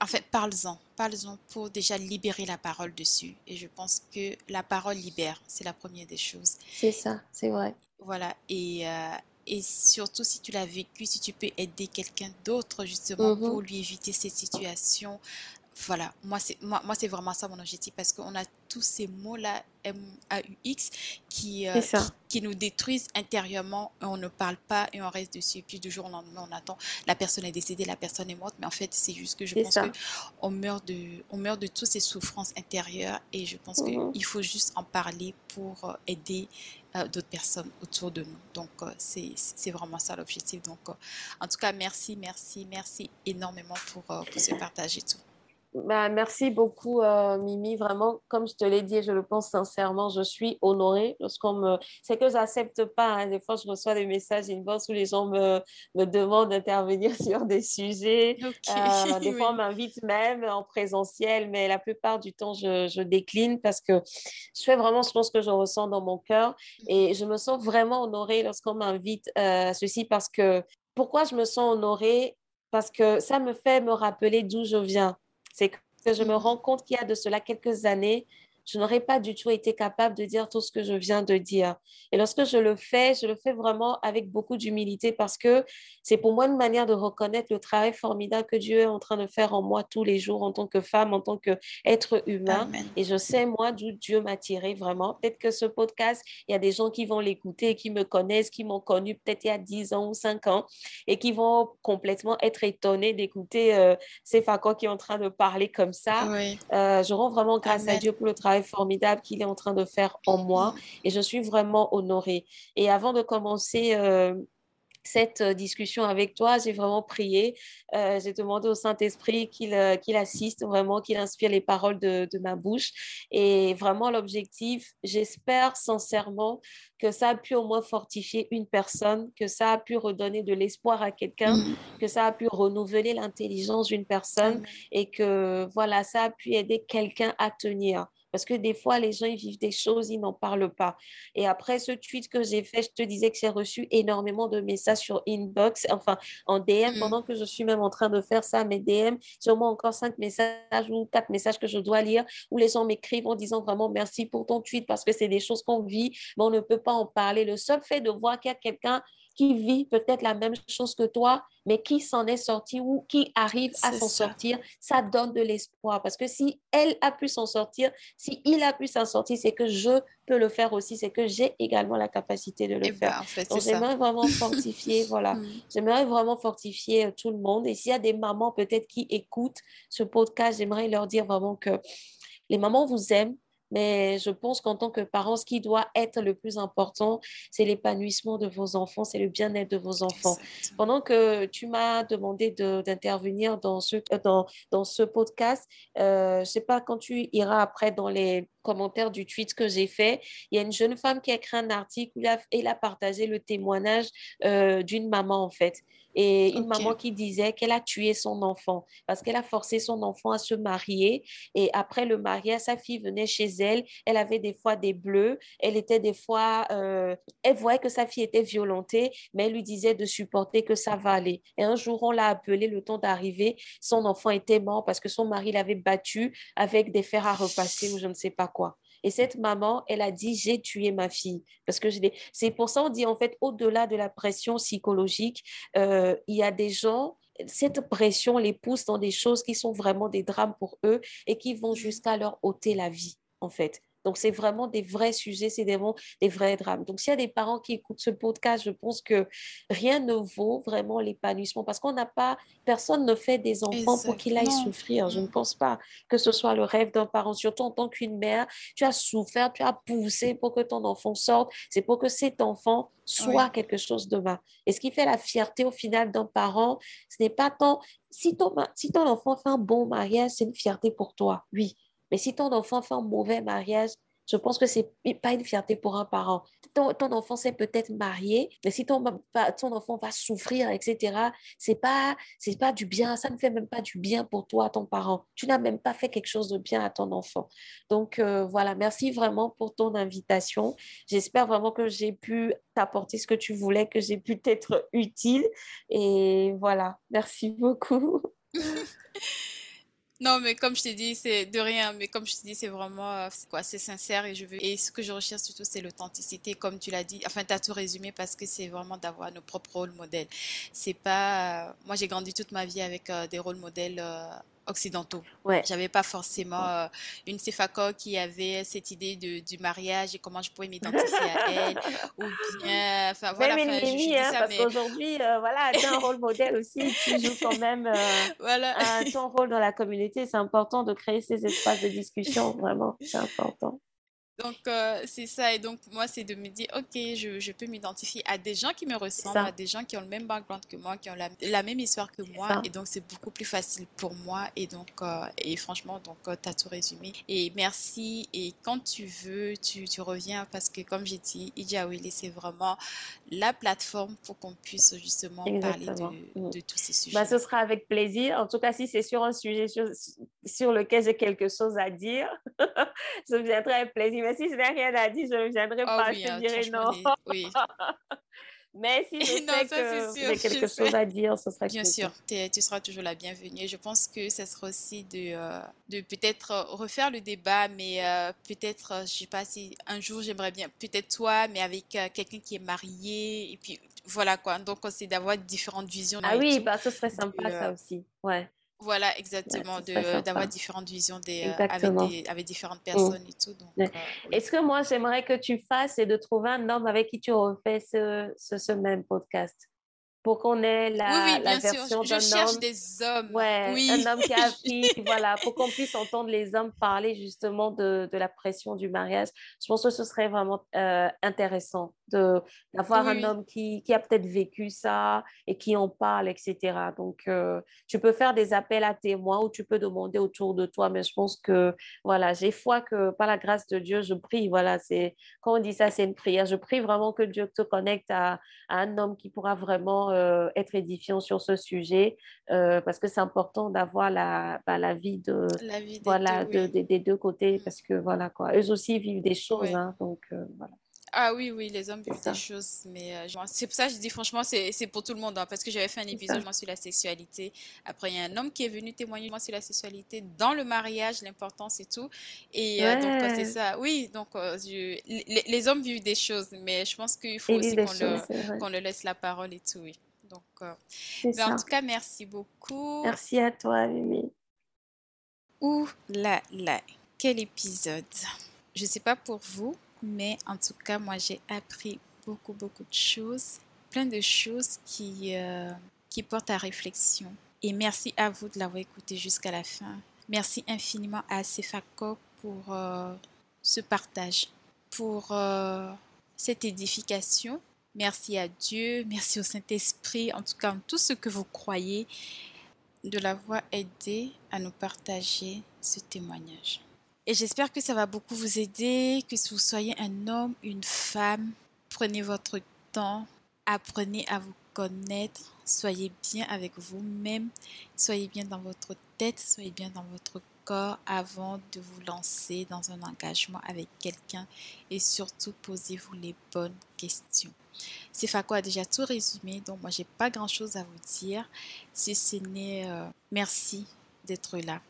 en fait, parle-en, parle-en pour déjà libérer la parole dessus. Et je pense que la parole libère, c'est la première des choses. C'est ça, c'est vrai. Voilà, et, et surtout si tu l'as vécu, si tu peux aider quelqu'un d'autre justement pour lui éviter cette situation. Voilà, moi c'est moi, moi c'est vraiment ça mon objectif parce qu'on a tous ces mots-là M-A-U-X qui, euh, qui, nous détruisent intérieurement et on ne parle pas et on reste dessus. Et puis du jour au lendemain, on attend la personne est décédée, la personne est morte, mais en fait c'est juste que je pense qu'on meurt, de, on meurt de toutes ces souffrances intérieures et je pense mhm. qu'il faut juste en parler pour euh, aider euh, d'autres personnes autour de nous. Donc, euh, c'est vraiment ça l'objectif. Donc, euh, en tout cas, merci, merci, merci énormément pour, pour ce partage et tout. Bah, merci beaucoup, euh, Mimi. Vraiment, comme je te l'ai dit et je le pense sincèrement, je suis honorée lorsqu'on me. C'est que j'accepte pas. Hein. Des fois, je reçois des messages inbox où les gens me, me demandent d'intervenir sur des sujets. Euh, des fois, on m'invite même en présentiel, mais la plupart du temps, je, je, décline parce que je fais vraiment ce que je ressens dans mon cœur et je me sens vraiment honorée lorsqu'on m'invite euh, à ceci parce que. Pourquoi je me sens honorée? Parce que ça me fait me rappeler d'où je viens. C'est que je me rends compte qu'il y a de cela quelques années, je n'aurais pas du tout été capable de dire tout ce que je viens de dire. Et lorsque je le fais, je le fais vraiment avec beaucoup d'humilité parce que c'est pour moi une manière de reconnaître le travail formidable que Dieu est en train de faire en moi tous les jours en tant que femme, en tant qu'être humain. Et je sais, moi, d'où Dieu m'a tiré vraiment. Peut-être que ce podcast, il y a des gens qui vont l'écouter, qui me connaissent, qui m'ont connu peut-être il y a 10 ans ou 5 ans et qui vont complètement être étonnés d'écouter euh, ces facons qui est en train de parler comme ça. Euh, je rends vraiment grâce à Dieu pour le travail formidable qu'il est en train de faire en moi et je suis vraiment honorée. Et avant de commencer euh, cette euh, discussion avec toi, j'ai vraiment prié. Euh, j'ai demandé au Saint-Esprit qu'il qu'il assiste vraiment, qu'il inspire les paroles de, de, ma bouche. Et vraiment, l'objectif, j'espère sincèrement que ça a pu au moins fortifier une personne, que ça a pu redonner de l'espoir à quelqu'un, mm. que ça a pu renouveler l'intelligence d'une personne et que voilà, ça a pu aider quelqu'un à tenir. Parce que des fois, les gens, ils vivent des choses, ils n'en parlent pas. Et après ce tweet que j'ai fait, je te disais que j'ai reçu énormément de messages sur inbox, enfin en DM, mm. pendant que je suis même en train de faire ça, mes DM, sûrement encore cinq messages ou quatre messages que je dois lire, où les gens m'écrivent en disant vraiment merci pour ton tweet, parce que c'est des choses qu'on vit, mais on ne peut pas en parler. Le seul fait de voir qu'il y a quelqu'un qui vit peut-être la même chose que toi, mais qui s'en est sorti ou qui arrive à s'en sortir, ça donne de l'espoir. Parce que si elle a pu s'en sortir, si il a pu s'en sortir, c'est que je peux le faire aussi, c'est que j'ai également la capacité de le eh ben, faire. Donc, j'aimerais vraiment fortifier, voilà, mm. j'aimerais vraiment fortifier tout le monde. Et s'il y a des mamans peut-être qui écoutent ce podcast, j'aimerais leur dire vraiment que les mamans vous aiment, mais je pense qu'en tant que parent, ce qui doit être le plus important, c'est l'épanouissement de vos enfants, c'est le bien-être de vos enfants. Pendant que tu m'as demandé d'intervenir dans ce, dans, dans ce podcast, euh, je ne sais pas quand tu iras après dans les commentaires du tweet que j'ai fait, il y a une jeune femme qui a écrit un article où elle a, partagé le témoignage euh, d'une maman en fait et une maman qui disait qu'elle a tué son enfant parce qu'elle a forcé son enfant à se marier. Et après le mariage, sa fille venait chez elle, elle avait des fois des bleus, elle était des fois, euh, elle voyait que sa fille était violentée, mais elle lui disait de supporter que ça va aller. Et un jour, on l'a appelé le temps d'arriver, son enfant était mort parce que son mari l'avait battu avec des fers à repasser ou je ne sais pas quoi. Et cette maman, elle a dit, j'ai tué ma fille. Parce que c'est pour ça on dit, en fait, au-delà de la pression psychologique, euh, il y a des gens, cette pression les pousse dans des choses qui sont vraiment des drames pour eux et qui vont jusqu'à leur ôter la vie, en fait. Donc, c'est vraiment des vrais sujets, c'est vraiment des vrais drames. Donc, s'il y a des parents qui écoutent ce podcast, je pense que rien ne vaut vraiment l'épanouissement parce qu'on n'a pas, personne ne fait des enfants pour qu'ils aillent souffrir. Je ne pense pas que ce soit le rêve d'un parent, surtout en tant qu'une mère. Tu as souffert, tu as poussé pour que ton enfant sorte. C'est pour que cet enfant soit quelque chose demain. Et ce qui fait la fierté au final d'un parent, ce n'est pas tant, si ton, si ton enfant fait un bon mariage, c'est une fierté pour toi, oui. Mais si ton enfant fait un mauvais mariage, je pense que ce n'est pas une fierté pour un parent. Ton, enfant s'est peut-être marié, mais si ton, enfant va souffrir, etc., c'est pas c'est pas du bien. Ça ne fait même pas du bien pour toi, ton parent. Tu n'as même pas fait quelque chose de bien à ton enfant. Donc euh, voilà, merci vraiment pour ton invitation. J'espère vraiment que j'ai pu t'apporter ce que tu voulais, que j'ai pu t'être utile. Et voilà, merci beaucoup. Non, mais comme je t'ai dit, c'est de rien. Mais comme je t'ai dit, c'est vraiment euh, quoi, c'est sincère et je veux. Et ce que je recherche surtout, c'est l'authenticité, comme tu l'as dit. Enfin, tu as tout résumé parce que c'est vraiment d'avoir nos propres rôles modèles. C'est pas. Euh, moi, j'ai grandi toute ma vie avec euh, des rôles modèles occidentaux. Ouais. J'avais pas forcément euh, une Sefako qui avait cette idée de, du mariage et comment je pouvais m'identifier à elle. Ou bien, enfin voilà. Même une hein, parce qu'aujourd'hui, euh, voilà, tu as un rôle modèle aussi. Tu joues quand même euh, voilà. ton rôle dans la communauté. C'est important de créer ces espaces de discussion, vraiment, c'est important. Donc, euh, c'est ça. Et donc, moi, c'est de me dire, OK, je, je peux m'identifier à des gens qui me ressemblent, à des gens qui ont le même background que moi, qui ont la, la même histoire que moi. Et donc, c'est beaucoup plus facile pour moi. Et donc, euh, et franchement, donc, euh, tu as tout résumé. Et merci. Et quand tu veux, tu, tu reviens parce que, comme j'ai dit, Willy, c'est vraiment la plateforme pour qu'on puisse justement parler de, mm. de, tous ces sujets. Bah, ce sera avec plaisir. En tout cas, si c'est sur un sujet sur, sur lequel j'ai quelque chose à dire, je viendrai avec plaisir si je n'ai rien à dire, je ne viendrai ah pas, je hein, dirai non. Oui. Mais si je non, sais que j'ai quelque chose à dire, ce sera Bien sûr, tu seras toujours la bienvenue. Je pense que ça sera aussi de, euh, de peut-être refaire le débat, mais euh, peut-être, je ne sais pas si un jour j'aimerais bien, peut-être toi, mais avec euh, quelqu'un qui est marié, et puis voilà quoi. Donc, c'est d'avoir différentes visions. Ah oui, bah, ce serait sympa ça aussi. Ouais. Voilà, exactement, d'avoir différentes visions des, euh, avec, des, avec, différentes mmh. personnes et tout. Euh, Est-ce que moi, j'aimerais que tu fasses et de trouver un homme avec qui tu refais ce, ce, ce même podcast? Pour qu'on ait la, oui, oui, la version d'un homme. Je cherche des hommes. Ouais, oui. un homme qui a appris, voilà, pour qu'on puisse entendre les hommes parler justement de, de, la pression du mariage. Je pense que ce serait vraiment euh, intéressant d'avoir un homme qui, qui a peut-être vécu ça et qui en parle, etc. Donc, euh, tu peux faire des appels à témoins ou tu peux demander autour de toi, mais je pense que, voilà, j'ai foi que par la grâce de Dieu, je prie, voilà, c'est, quand on dit ça, c'est une prière. Je prie vraiment que Dieu te connecte à, à un homme qui pourra vraiment euh, être édifiant sur ce sujet euh, parce que c'est important d'avoir la, bah, la vie de la des, voilà deux, des deux côtés parce que voilà quoi. Eux aussi vivent des choses hein, donc voilà Ah oui, oui, les hommes vivent des choses, mais euh, c'est pour ça que je dis franchement, c'est pour tout le monde, hein, parce que j'avais fait un épisode sur la sexualité. Après, il y a un homme qui est venu témoigner sur la sexualité dans le mariage, l'importance et tout. Et euh, donc, c'est ça. Oui, donc euh, les, hommes vivent des choses, mais je pense qu'il faut aussi qu'on le, le, laisse la parole et tout, oui. Donc, en tout cas, merci beaucoup. Merci à toi, Mimi. Ouh là là, quel épisode. Je sais pas pour vous, mais en tout cas, moi, j'ai appris beaucoup, beaucoup de choses, plein de choses qui, euh, qui portent à réflexion. Et merci à vous de l'avoir écouté jusqu'à la fin. Merci infiniment à Sefako pour euh, ce partage, pour euh, cette édification. Merci à Dieu, merci au Saint-Esprit, en tout cas, en tout ce que vous croyez, de l'avoir aidé à nous partager ce témoignage. Et j'espère que ça va beaucoup vous aider, que vous soyez un homme, une femme. Prenez votre temps, apprenez à vous connaître, soyez bien avec vous-même, soyez bien dans votre tête, soyez bien dans votre corps avant de vous lancer dans un engagement avec quelqu'un et surtout posez-vous les bonnes questions. C'est Fako a déjà tout résumé, donc moi j'ai pas grand chose à vous dire. Si ce n'est euh, merci d'être là.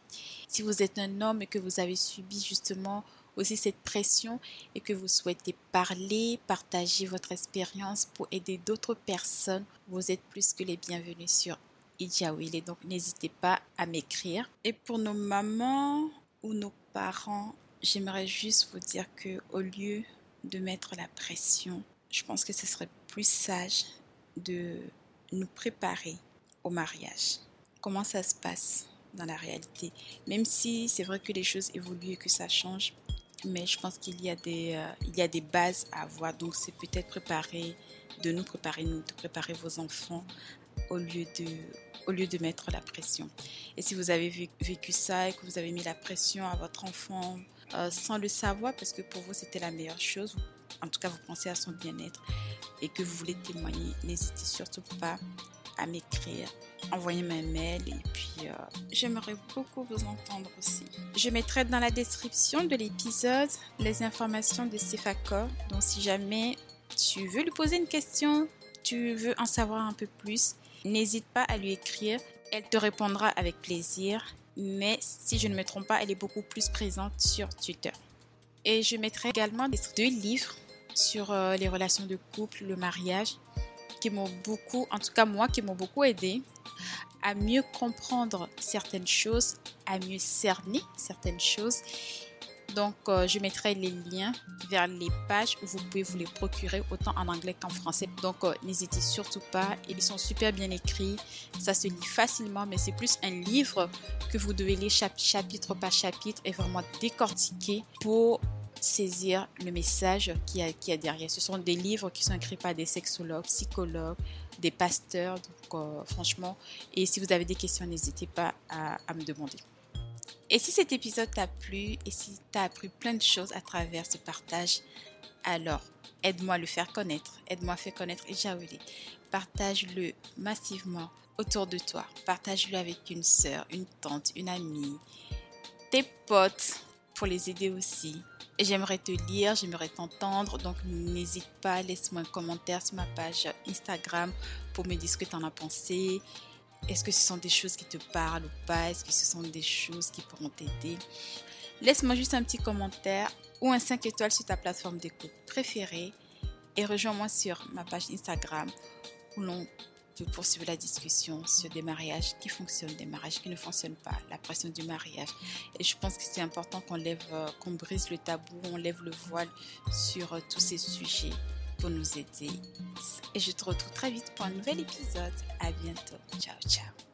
Si vous êtes un homme et que vous avez subi justement aussi cette pression et que vous souhaitez parler, partager votre expérience pour aider d'autres personnes, vous êtes plus que les bienvenus sur Idjawili. Donc n'hésitez pas à m'écrire. Et pour nos mamans ou nos parents, j'aimerais juste vous dire que au lieu de mettre la pression, je pense que ce serait plus sage de nous préparer au mariage. Comment ça se passe? Dans la réalité. Même si c'est vrai que les choses évoluent et que ça change, mais je pense qu'il y, a des, euh, il y a des bases à avoir. Donc c'est peut-être préparer, de nous préparer, nous, de préparer vos enfants au lieu de, au lieu de mettre la pression. Et si vous avez vécu ça et que vous avez mis la pression à votre enfant euh, sans le savoir, parce que pour vous c'était la meilleure chose, en tout cas vous pensez à son bien-être et que vous voulez témoigner, n'hésitez surtout pas à m'écrire, envoyez-moi un mail et puis euh, j'aimerais beaucoup vous entendre aussi. Je mettrai dans la description de l'épisode les informations de Sefako. Donc si jamais tu veux lui poser une question, tu veux en savoir un peu plus, n'hésite pas à lui écrire. Elle te répondra avec plaisir. Mais si je ne me trompe pas, elle est beaucoup plus présente sur Twitter. Et je mettrai également deux livres sur euh, les relations de couple, le mariage qui m'ont beaucoup, en tout cas moi, qui m'ont beaucoup aidé à mieux comprendre certaines choses, à mieux cerner certaines choses. Donc, euh, je mettrai les liens vers les pages où vous pouvez vous les procurer autant en anglais qu'en français. Donc, euh, n'hésitez surtout pas. Ils sont super bien écrits. Ça se lit facilement, mais c'est plus un livre que vous devez lire chapitre par chapitre et vraiment décortiquer pour saisir le message qu'il y, a, derrière. Ce sont des livres qui sont écrits par des sexologues, psychologues, des pasteurs, donc euh, franchement. Et si vous avez des questions, n'hésitez pas à, me demander. Et si cet épisode t'a plu et si tu as appris plein de choses à travers ce partage, alors aide-moi à le faire connaître. Aide-moi à faire connaître Ejaouli. Partage-le massivement autour de toi. Partage-le avec une soeur, une tante, une amie, tes potes pour les aider aussi. J'aimerais te lire, j'aimerais t'entendre, donc n'hésite pas, laisse-moi un commentaire sur ma page Instagram pour me dire ce que tu en as pensé. Est-ce que ce sont des choses qui te parlent ou pas? Est-ce que ce sont des choses qui pourront t'aider? Laisse-moi juste un petit commentaire ou un 5 étoiles sur ta plateforme d'écoute préférée et rejoins-moi sur ma page Instagram où l'on peut poursuivre la discussion sur des mariages qui fonctionnent, des mariages qui ne fonctionnent pas, la pression du mariage. Et je pense que c'est important qu'on lève, euh, qu'on brise le tabou, on lève le voile sur euh, tous ces sujets pour nous aider. Et je te retrouve très vite pour un nouvel épisode. À bientôt. Ciao, ciao.